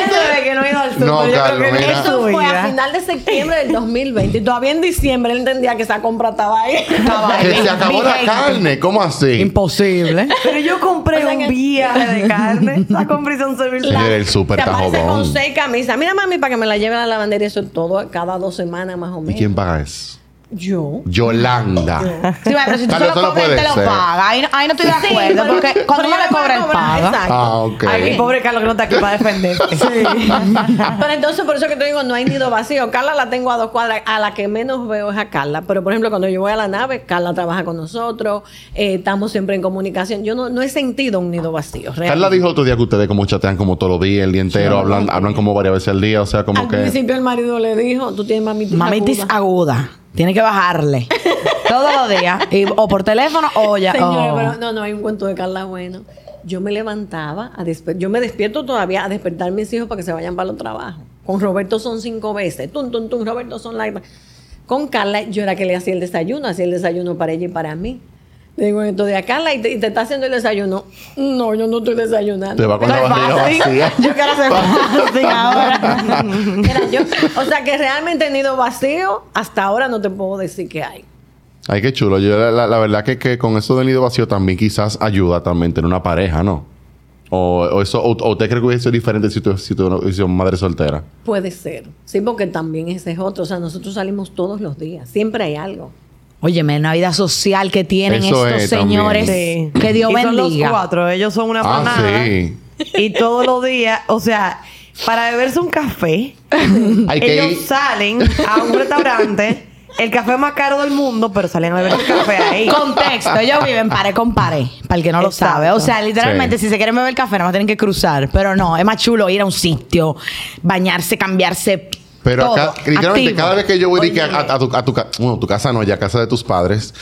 Speaker 1: Que no he ido al super.
Speaker 2: No,
Speaker 1: yo
Speaker 2: Carlos,
Speaker 1: creo que
Speaker 2: mira.
Speaker 1: en su
Speaker 4: Eso fue a final de septiembre del 2020. Y todavía en diciembre él entendía que esa compra estaba ahí.
Speaker 3: Estaba ahí.
Speaker 2: Que se acabó la carne. ¿Cómo así?
Speaker 3: Imposible.
Speaker 1: Pero yo compré
Speaker 4: O sea que-
Speaker 1: un viaje de carne. La compré son 11 mil
Speaker 2: Señor, el súper jodón.
Speaker 4: con seis camisas. Mira, mami, para que me la lleve a la lavandería. Eso es todo cada dos semanas más o
Speaker 2: ¿Y
Speaker 4: menos.
Speaker 2: quién paga eso?
Speaker 4: Yo.
Speaker 2: Yolanda.
Speaker 3: Sí, pero si tú
Speaker 2: Carlos,
Speaker 3: se lo
Speaker 2: no
Speaker 3: cobras,
Speaker 2: puede
Speaker 3: te lo
Speaker 2: ser.
Speaker 3: paga. Ahí, no- ahí no estoy de
Speaker 4: Sí,
Speaker 3: acuerdo,
Speaker 4: pero-
Speaker 3: porque cuando uno le cobra, él paga.
Speaker 4: exacto.
Speaker 2: Ah, ok.
Speaker 1: Ay, pobre Carlos que no está aquí para defenderte.
Speaker 4: Pero entonces, por eso que te digo, no hay nido vacío. Carla la tengo a dos cuadras. A la que menos veo es a Carla. Pero, por ejemplo, cuando yo voy a la nave, Carla trabaja con nosotros. eh, estamos siempre en comunicación. Yo no, no he sentido un nido vacío.
Speaker 2: Carla dijo otro día que ustedes como chatean como todos los días, el día entero, hablan, hablan como varias veces al día, o sea, como
Speaker 4: Al
Speaker 2: que...
Speaker 4: principio el marido le dijo, tú tienes mamitis
Speaker 3: Mamitis
Speaker 4: agudas".
Speaker 3: aguda. Tiene que bajarle. Todos los días. Y- o por teléfono o ya. Oh.
Speaker 4: pero no, no, hay un cuento de Carla bueno. Yo me levantaba a yo me despierto todavía a despertar a mis hijos para que se vayan para los trabajos. Con Roberto son cinco veces. Tum, tum, tum, Roberto son la... Con Carla yo era que le hacía el desayuno, hacía el desayuno para ella y para mí. Le digo, esto de acá, y te, y te está haciendo el desayuno. No, yo no estoy desayunando.
Speaker 2: Te va con la barriga vacía.
Speaker 3: Yo quiero hacer fácil ahora.
Speaker 4: Mira, yo, o sea que realmente he tenido vacío, hasta ahora no te puedo decir que hay.
Speaker 2: Ay, qué chulo. Yo, la, la- la verdad que, que con eso del nido vacío también quizás ayuda también tener una pareja, ¿no? O, o eso, o, o usted cree que hubiese sido diferente si tú, si tú no hubiese madre soltera.
Speaker 4: Puede ser. Sí, porque también ese es otro. O sea, nosotros salimos todos los días. Siempre hay algo.
Speaker 3: Óyeme, una vida social que tienen
Speaker 2: Eso
Speaker 3: estos
Speaker 2: es,
Speaker 3: señores.
Speaker 1: Sí.
Speaker 3: Que Dios
Speaker 1: y son los
Speaker 3: bendiga.
Speaker 1: cuatro. Ellos son una
Speaker 2: Ah,
Speaker 1: panada.
Speaker 2: sí.
Speaker 1: Y todos los días, o sea, para beberse un café,
Speaker 2: Hay que
Speaker 1: ellos
Speaker 2: ir.
Speaker 1: salen a un restaurante, el café más caro del mundo, pero salen a beber el café ahí.
Speaker 3: Contexto, ellos viven pare con pare, para el que no lo sabe. O sea, literalmente,
Speaker 2: Sí.
Speaker 3: si se quieren beber café, no tienen que cruzar. Pero no, es más chulo ir a un sitio, bañarse, cambiarse.
Speaker 2: Pero
Speaker 3: todo,
Speaker 2: acá, literalmente,
Speaker 3: activo.
Speaker 2: cada vez que yo voy que a, a- a tu, a tu bueno, tu casa no, ya a casa de tus padres,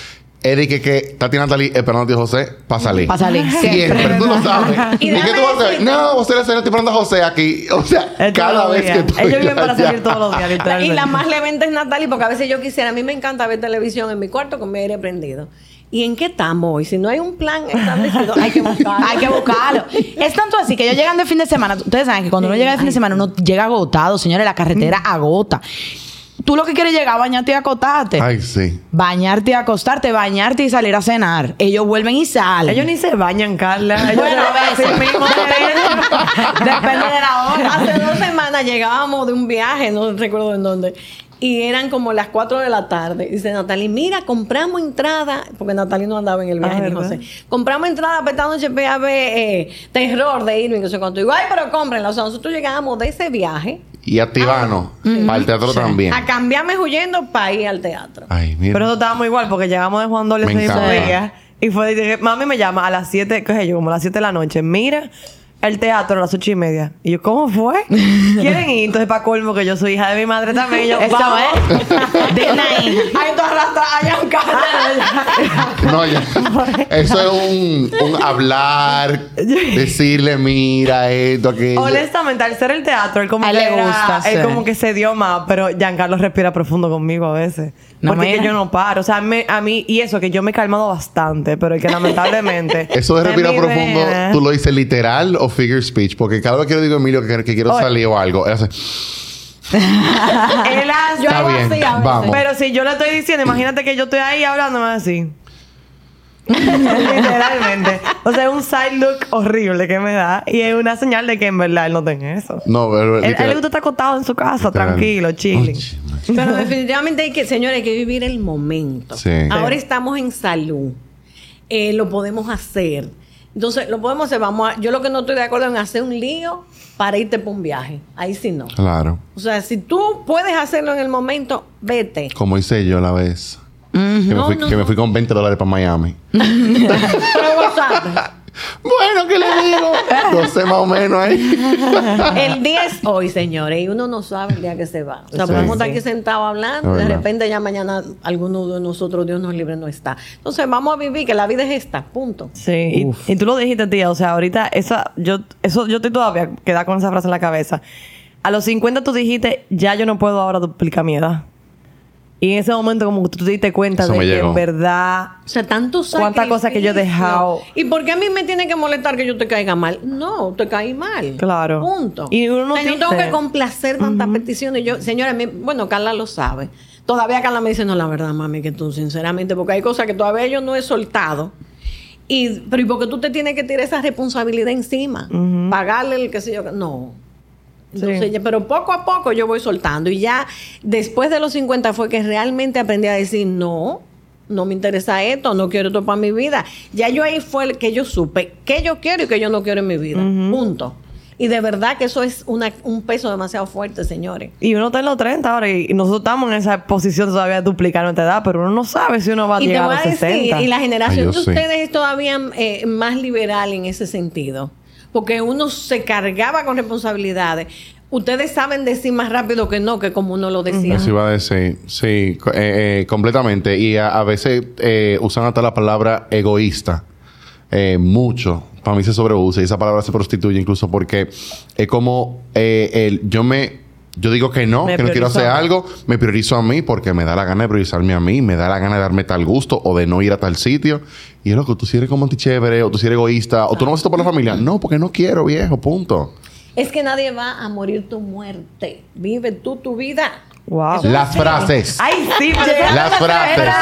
Speaker 2: es de que, que Tati Natalie esperando a ti José para salir.
Speaker 3: Pa' salir,
Speaker 2: Siempre,
Speaker 3: siempre.
Speaker 2: tú lo sabes.
Speaker 4: Y
Speaker 2: ¿Y, qué tú vas a hacer? No, José le estoy esperando a José aquí. O sea,
Speaker 1: Es
Speaker 2: cada vez que estoy
Speaker 1: Ellos viven para salir todos los días,
Speaker 4: Y
Speaker 1: literalmente.
Speaker 4: la más leventa es Natalie, porque a veces yo quisiera, a mí me encanta ver televisión en mi cuarto con mi aire prendido. ¿Y en qué estamos hoy? Si no hay un plan establecido, hay que buscarlo.
Speaker 3: Hay que buscarlo. Es tanto así que ellos llegan de fin de semana. Ustedes saben que cuando uno llega de fin de semana, uno llega agotado, señores. La carretera agota. Tú lo que quieres es llegar a bañarte y acostarte.
Speaker 2: Ay, sí.
Speaker 3: Bañarte y acostarte, bañarte y salir a cenar. Ellos vuelven y salen.
Speaker 1: Ellos ni se bañan, Carla. Ellos
Speaker 3: Bueno, a veces.
Speaker 1: mismo,
Speaker 3: Depende de la hora.
Speaker 4: Hace dos semanas llegábamos de un viaje, no recuerdo en dónde. Y eran como las 4 de la tarde. Dice Natalie, mira, compramos entrada, porque Natalie no andaba en el viaje,
Speaker 1: Ah,
Speaker 4: ni. José. Compramos entrada para esta noche ver eh, terror de Irving, no sé cuánto. Digo, ay, pero cómprenla. O sea, nosotros llegábamos de ese viaje
Speaker 2: Y a Tibano, para el teatro también.
Speaker 4: a cambiarme huyendo para ir al teatro.
Speaker 2: Ay, mira.
Speaker 1: Pero eso estábamos igual porque llegamos de Juan mismo
Speaker 2: encanta.
Speaker 1: día. Y fue, dije, mami me llama a las 7, ¿qué sé yo? Como a las 7 de la noche. Mira, el teatro a las 8 y media. Y yo, ¿cómo fue? ¿Quieren ir? Entonces, para colmo, que yo soy hija de mi madre también. Y yo,
Speaker 3: Eso
Speaker 1: vamos.
Speaker 3: es. Dile ahí.
Speaker 4: Ay, tú arrastras allá en casa.
Speaker 2: No, ya. Eso es un, un hablar, decirle, mira, esto, aquello.
Speaker 1: Honestamente, al ser el teatro, él como
Speaker 3: A él
Speaker 1: que
Speaker 3: le
Speaker 1: era-
Speaker 3: gusta,
Speaker 1: él
Speaker 3: sí.
Speaker 1: como que se dio más, pero Giancarlo respira profundo conmigo a veces.
Speaker 3: No,
Speaker 1: porque es que
Speaker 3: mira.
Speaker 1: yo no paro. O sea, me- a mí, y eso, que yo me he calmado bastante, pero es que lamentablemente.
Speaker 2: Eso de respirar profundo,
Speaker 1: vena-
Speaker 2: ¿tú lo dices literal o figure speech? Porque cada vez que yo digo a Emilio que, que quiero
Speaker 1: Oye.
Speaker 2: salir o algo, él hace,
Speaker 1: Él hace-
Speaker 4: Yo
Speaker 2: Está
Speaker 4: hago
Speaker 2: bien,
Speaker 4: así a veces.
Speaker 2: vamos.
Speaker 1: Pero si yo le estoy diciendo, imagínate que yo estoy ahí hablándome así. Literalmente. O sea, es un side look horrible que me da. Y es una señal de que en verdad él no tiene eso.
Speaker 2: no, pero
Speaker 1: Él, él le gusta estar acostado en su casa,
Speaker 2: Literal.
Speaker 1: tranquilo, chilling.
Speaker 4: Pero definitivamente hay que, señores, hay que vivir el momento.
Speaker 2: Sí.
Speaker 4: Ahora estamos en salud. Eh, lo podemos hacer. Entonces, lo podemos hacer. Vamos a- yo lo que no estoy de acuerdo en hacer un lío para irte por un viaje. Ahí sí no.
Speaker 2: Claro.
Speaker 4: O sea, si tú puedes hacerlo en el momento, vete.
Speaker 2: Como hice yo la vez. que, me fui,
Speaker 4: no,
Speaker 2: que me
Speaker 4: no.
Speaker 2: fui con 20 dólares para Miami.
Speaker 4: Pero.
Speaker 2: Bueno, ¿qué le digo? 12 más o menos ahí.
Speaker 4: El día es hoy, señores, y uno no sabe el día que se va. O sea,
Speaker 2: Sí.
Speaker 4: podemos estar
Speaker 1: Sí.
Speaker 4: aquí sentados hablando, de repente ya mañana alguno de nosotros, Dios nos libre, no está. Entonces, vamos a vivir, que la vida es esta, punto.
Speaker 1: Sí, y, y tú lo dijiste, tía. O sea, ahorita, esa, yo, eso, yo estoy todavía queda con esa frase en la cabeza. A los 50 tú dijiste, ya yo no puedo ahora duplicar mi edad. Y en ese momento, como que tú te diste cuenta
Speaker 2: Eso
Speaker 1: de
Speaker 2: me
Speaker 1: que
Speaker 2: llegó.
Speaker 1: en verdad.
Speaker 4: O sea, tantos
Speaker 1: Cuántas cosas que yo he dejado.
Speaker 4: ¿Y por qué a mí me tiene que molestar que yo te caiga mal? No, te caí mal.
Speaker 1: Claro.
Speaker 4: Punto.
Speaker 1: Y uno
Speaker 4: O sea, yo
Speaker 1: dice-
Speaker 4: tengo que complacer tantas peticiones. Yo, señora, mi- bueno, Carla lo sabe. Todavía Carla me dice, no, la verdad, mami, que tú, sinceramente, porque hay cosas que todavía yo no he soltado. Y, pero ¿y por qué tú te tienes que tirar esa responsabilidad encima? Pagarle el que sé yo. que- No. Entonces,
Speaker 1: Sí.
Speaker 4: ya- pero poco a poco yo voy soltando. Y ya después de los 50 fue que realmente aprendí a decir, no, no me interesa esto, no quiero esto para mi vida. Ya yo ahí fue el que yo supe qué yo quiero y qué yo no quiero en mi vida. Punto. Y de verdad que eso es una- un peso demasiado fuerte, señores.
Speaker 1: Y uno está en los 30 ahora y nosotros estamos en esa posición todavía de duplicar nuestra edad, pero uno no sabe si uno va a
Speaker 4: Y te
Speaker 1: llegar
Speaker 4: voy
Speaker 1: a
Speaker 4: a
Speaker 1: los
Speaker 4: decir,
Speaker 1: 60.
Speaker 4: y la generación
Speaker 2: Ay,
Speaker 4: de
Speaker 2: sí.
Speaker 4: ustedes es todavía eh, más liberal en ese sentido. Porque uno se cargaba con responsabilidades. Ustedes saben decir más rápido que no, que como uno lo decía.
Speaker 2: Eso iba a decir, sí, eh, eh, completamente. Y a, veces eh, usan hasta la palabra egoísta. mucho. Para mí se sobreusa y esa palabra se prostituye incluso porque es como el, yo me Yo digo que no,
Speaker 1: Me
Speaker 2: que no quiero hacer algo, me priorizo a mí porque me da la gana de priorizarme a mí, me da la gana de darme tal gusto o de no ir a tal sitio. Y es loco, tú si eres como antichévere, o tú si eres egoísta, o tú no vas a estar por la familia. No, porque no quiero, viejo, punto.
Speaker 4: Es que nadie va a morir tu muerte. Vive tú tu vida.
Speaker 1: Wow.
Speaker 2: Las frases.
Speaker 1: Ay, sí, pero
Speaker 2: Las frases.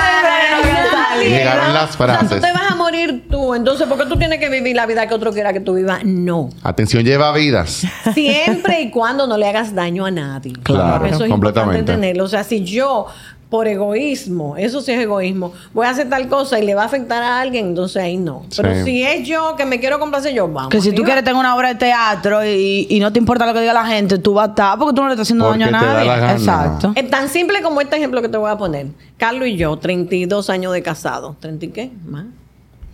Speaker 2: Llegaron las
Speaker 4: O sea,
Speaker 2: frases.
Speaker 4: Morir tú. Entonces, ¿por qué tú tienes que vivir la vida que otro quiera que tú vivas? No.
Speaker 2: Atención, lleva vidas.
Speaker 4: Siempre y cuando no le hagas daño a nadie.
Speaker 2: Claro,
Speaker 4: eso es
Speaker 2: completamente.
Speaker 4: importante tenerlo. O sea, si yo, por egoísmo, eso sí es egoísmo, voy a hacer tal cosa y le va a afectar a alguien, entonces ahí no. Pero
Speaker 2: Sí.
Speaker 4: si es yo que me quiero complacer, yo vamos.
Speaker 3: Que si tú quieres tener una obra de teatro y, y no te importa lo que diga la gente, tú vas a estar porque tú no le estás haciendo
Speaker 2: Porque
Speaker 3: daño a
Speaker 2: te da
Speaker 3: nadie.
Speaker 2: la gana.
Speaker 3: Exacto.
Speaker 4: Es tan simple como este ejemplo que te voy a poner. Carlos y yo, 32 años de casado. ¿30 y qué? Más.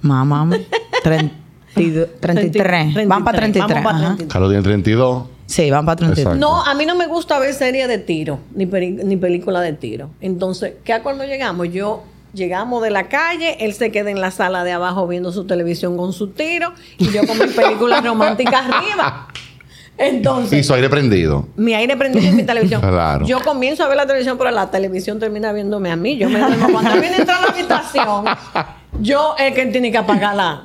Speaker 3: Mamá, 32, 33. Van para 33.
Speaker 4: Vamos para
Speaker 3: ajá.
Speaker 4: 33.
Speaker 2: Carlos tiene 32.
Speaker 3: Sí, van para 33.
Speaker 2: Exacto.
Speaker 4: No, a mí no me gusta ver series de tiro, ni, película de tiro. Entonces, ¿qué a cuando llegamos? Yo llegamos de la calle, él se queda en la sala de abajo viendo su televisión con su tiro y yo con mis películas románticas arriba.
Speaker 2: Y
Speaker 4: Entonces,
Speaker 2: su aire prendido.
Speaker 4: mi aire prendido en mi televisión.
Speaker 2: Claro.
Speaker 4: Yo comienzo a ver la televisión, pero la televisión termina viéndome a mí. Yo me duermo. Cuando viene a entrar a la habitación, yo es que tiene que apagar la,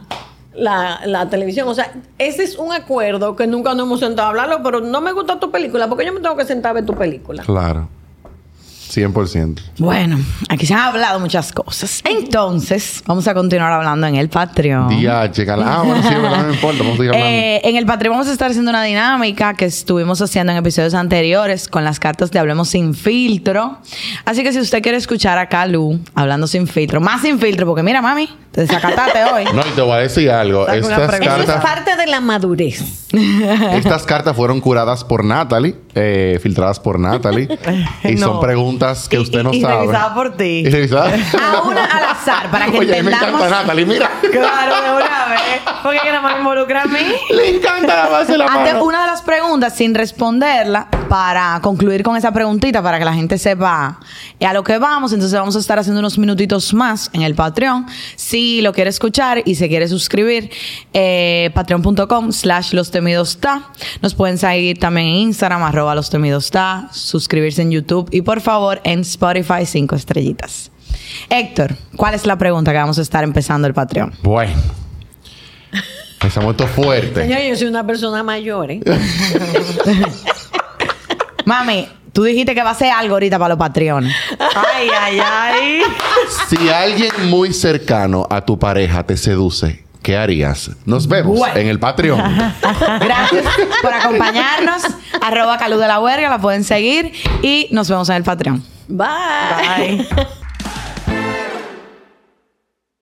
Speaker 4: la, la televisión. O sea, ese es un acuerdo que nunca nos hemos sentado a hablarlo, pero no me gusta tu película, porque yo me tengo que sentar a ver tu película.
Speaker 2: Claro. 100%.
Speaker 3: Bueno, aquí se han hablado muchas cosas. Entonces, vamos a continuar hablando en el Patreon.
Speaker 2: Día, Ah, bueno, sí, ¿verdad? no me importa. Vamos a seguir hablando.
Speaker 3: Eh, en el Patreon vamos a estar haciendo una dinámica que estuvimos haciendo en episodios anteriores con las cartas de Hablemos sin filtro. Así que si usted quiere escuchar a Calu hablando sin filtro, más sin filtro, porque mira, mami, te desacataste hoy.
Speaker 2: No, y te voy a decir algo. Estas
Speaker 1: pregunta.
Speaker 4: Eso es
Speaker 2: cartas,
Speaker 4: parte de la madurez.
Speaker 2: estas cartas fueron curadas por Natalie, eh, filtradas por Natalie. y
Speaker 1: No.
Speaker 2: son preguntas que
Speaker 1: Y-
Speaker 2: usted
Speaker 1: y-
Speaker 2: no
Speaker 1: y
Speaker 2: sabe.
Speaker 1: revisada por ti.
Speaker 2: Y revisada.
Speaker 3: A una al azar, para que
Speaker 2: Oye, me
Speaker 3: entendamos.
Speaker 2: encanta Natalie, mira.
Speaker 1: Claro, de una vez. Porque que nada más me involucra a mí.
Speaker 2: Le encanta la base de la
Speaker 3: Ante
Speaker 2: mano.
Speaker 3: una de las preguntas, sin responderla, para concluir con esa preguntita, para que la gente sepa a lo que vamos, entonces vamos a estar haciendo unos minutitos más en el Patreon. Si lo quiere escuchar y se quiere suscribir, eh, patreon.com slash los temidos ta. Nos pueden seguir también en Instagram, arroba los temidos ta, suscribirse en YouTube y por favor en Spotify cinco estrellitas. Héctor, ¿cuál es la pregunta que vamos a estar empezando el Patreon?
Speaker 2: Bueno. Empezamos esto fuerte.
Speaker 4: Señor, yo soy una persona mayor, ¿eh?
Speaker 3: Mami, tú dijiste que va a ser algo ahorita para los Patreones.
Speaker 1: Ay, ay, ay.
Speaker 2: Si alguien muy cercano a tu pareja te seduce, ¿qué harías? Nos vemos
Speaker 3: Bueno.
Speaker 2: en el Patreon.
Speaker 3: Gracias por acompañarnos. Arroba Calú de la Huerga, la pueden seguir y nos vemos en el Patreon.
Speaker 4: Bye.
Speaker 1: Bye.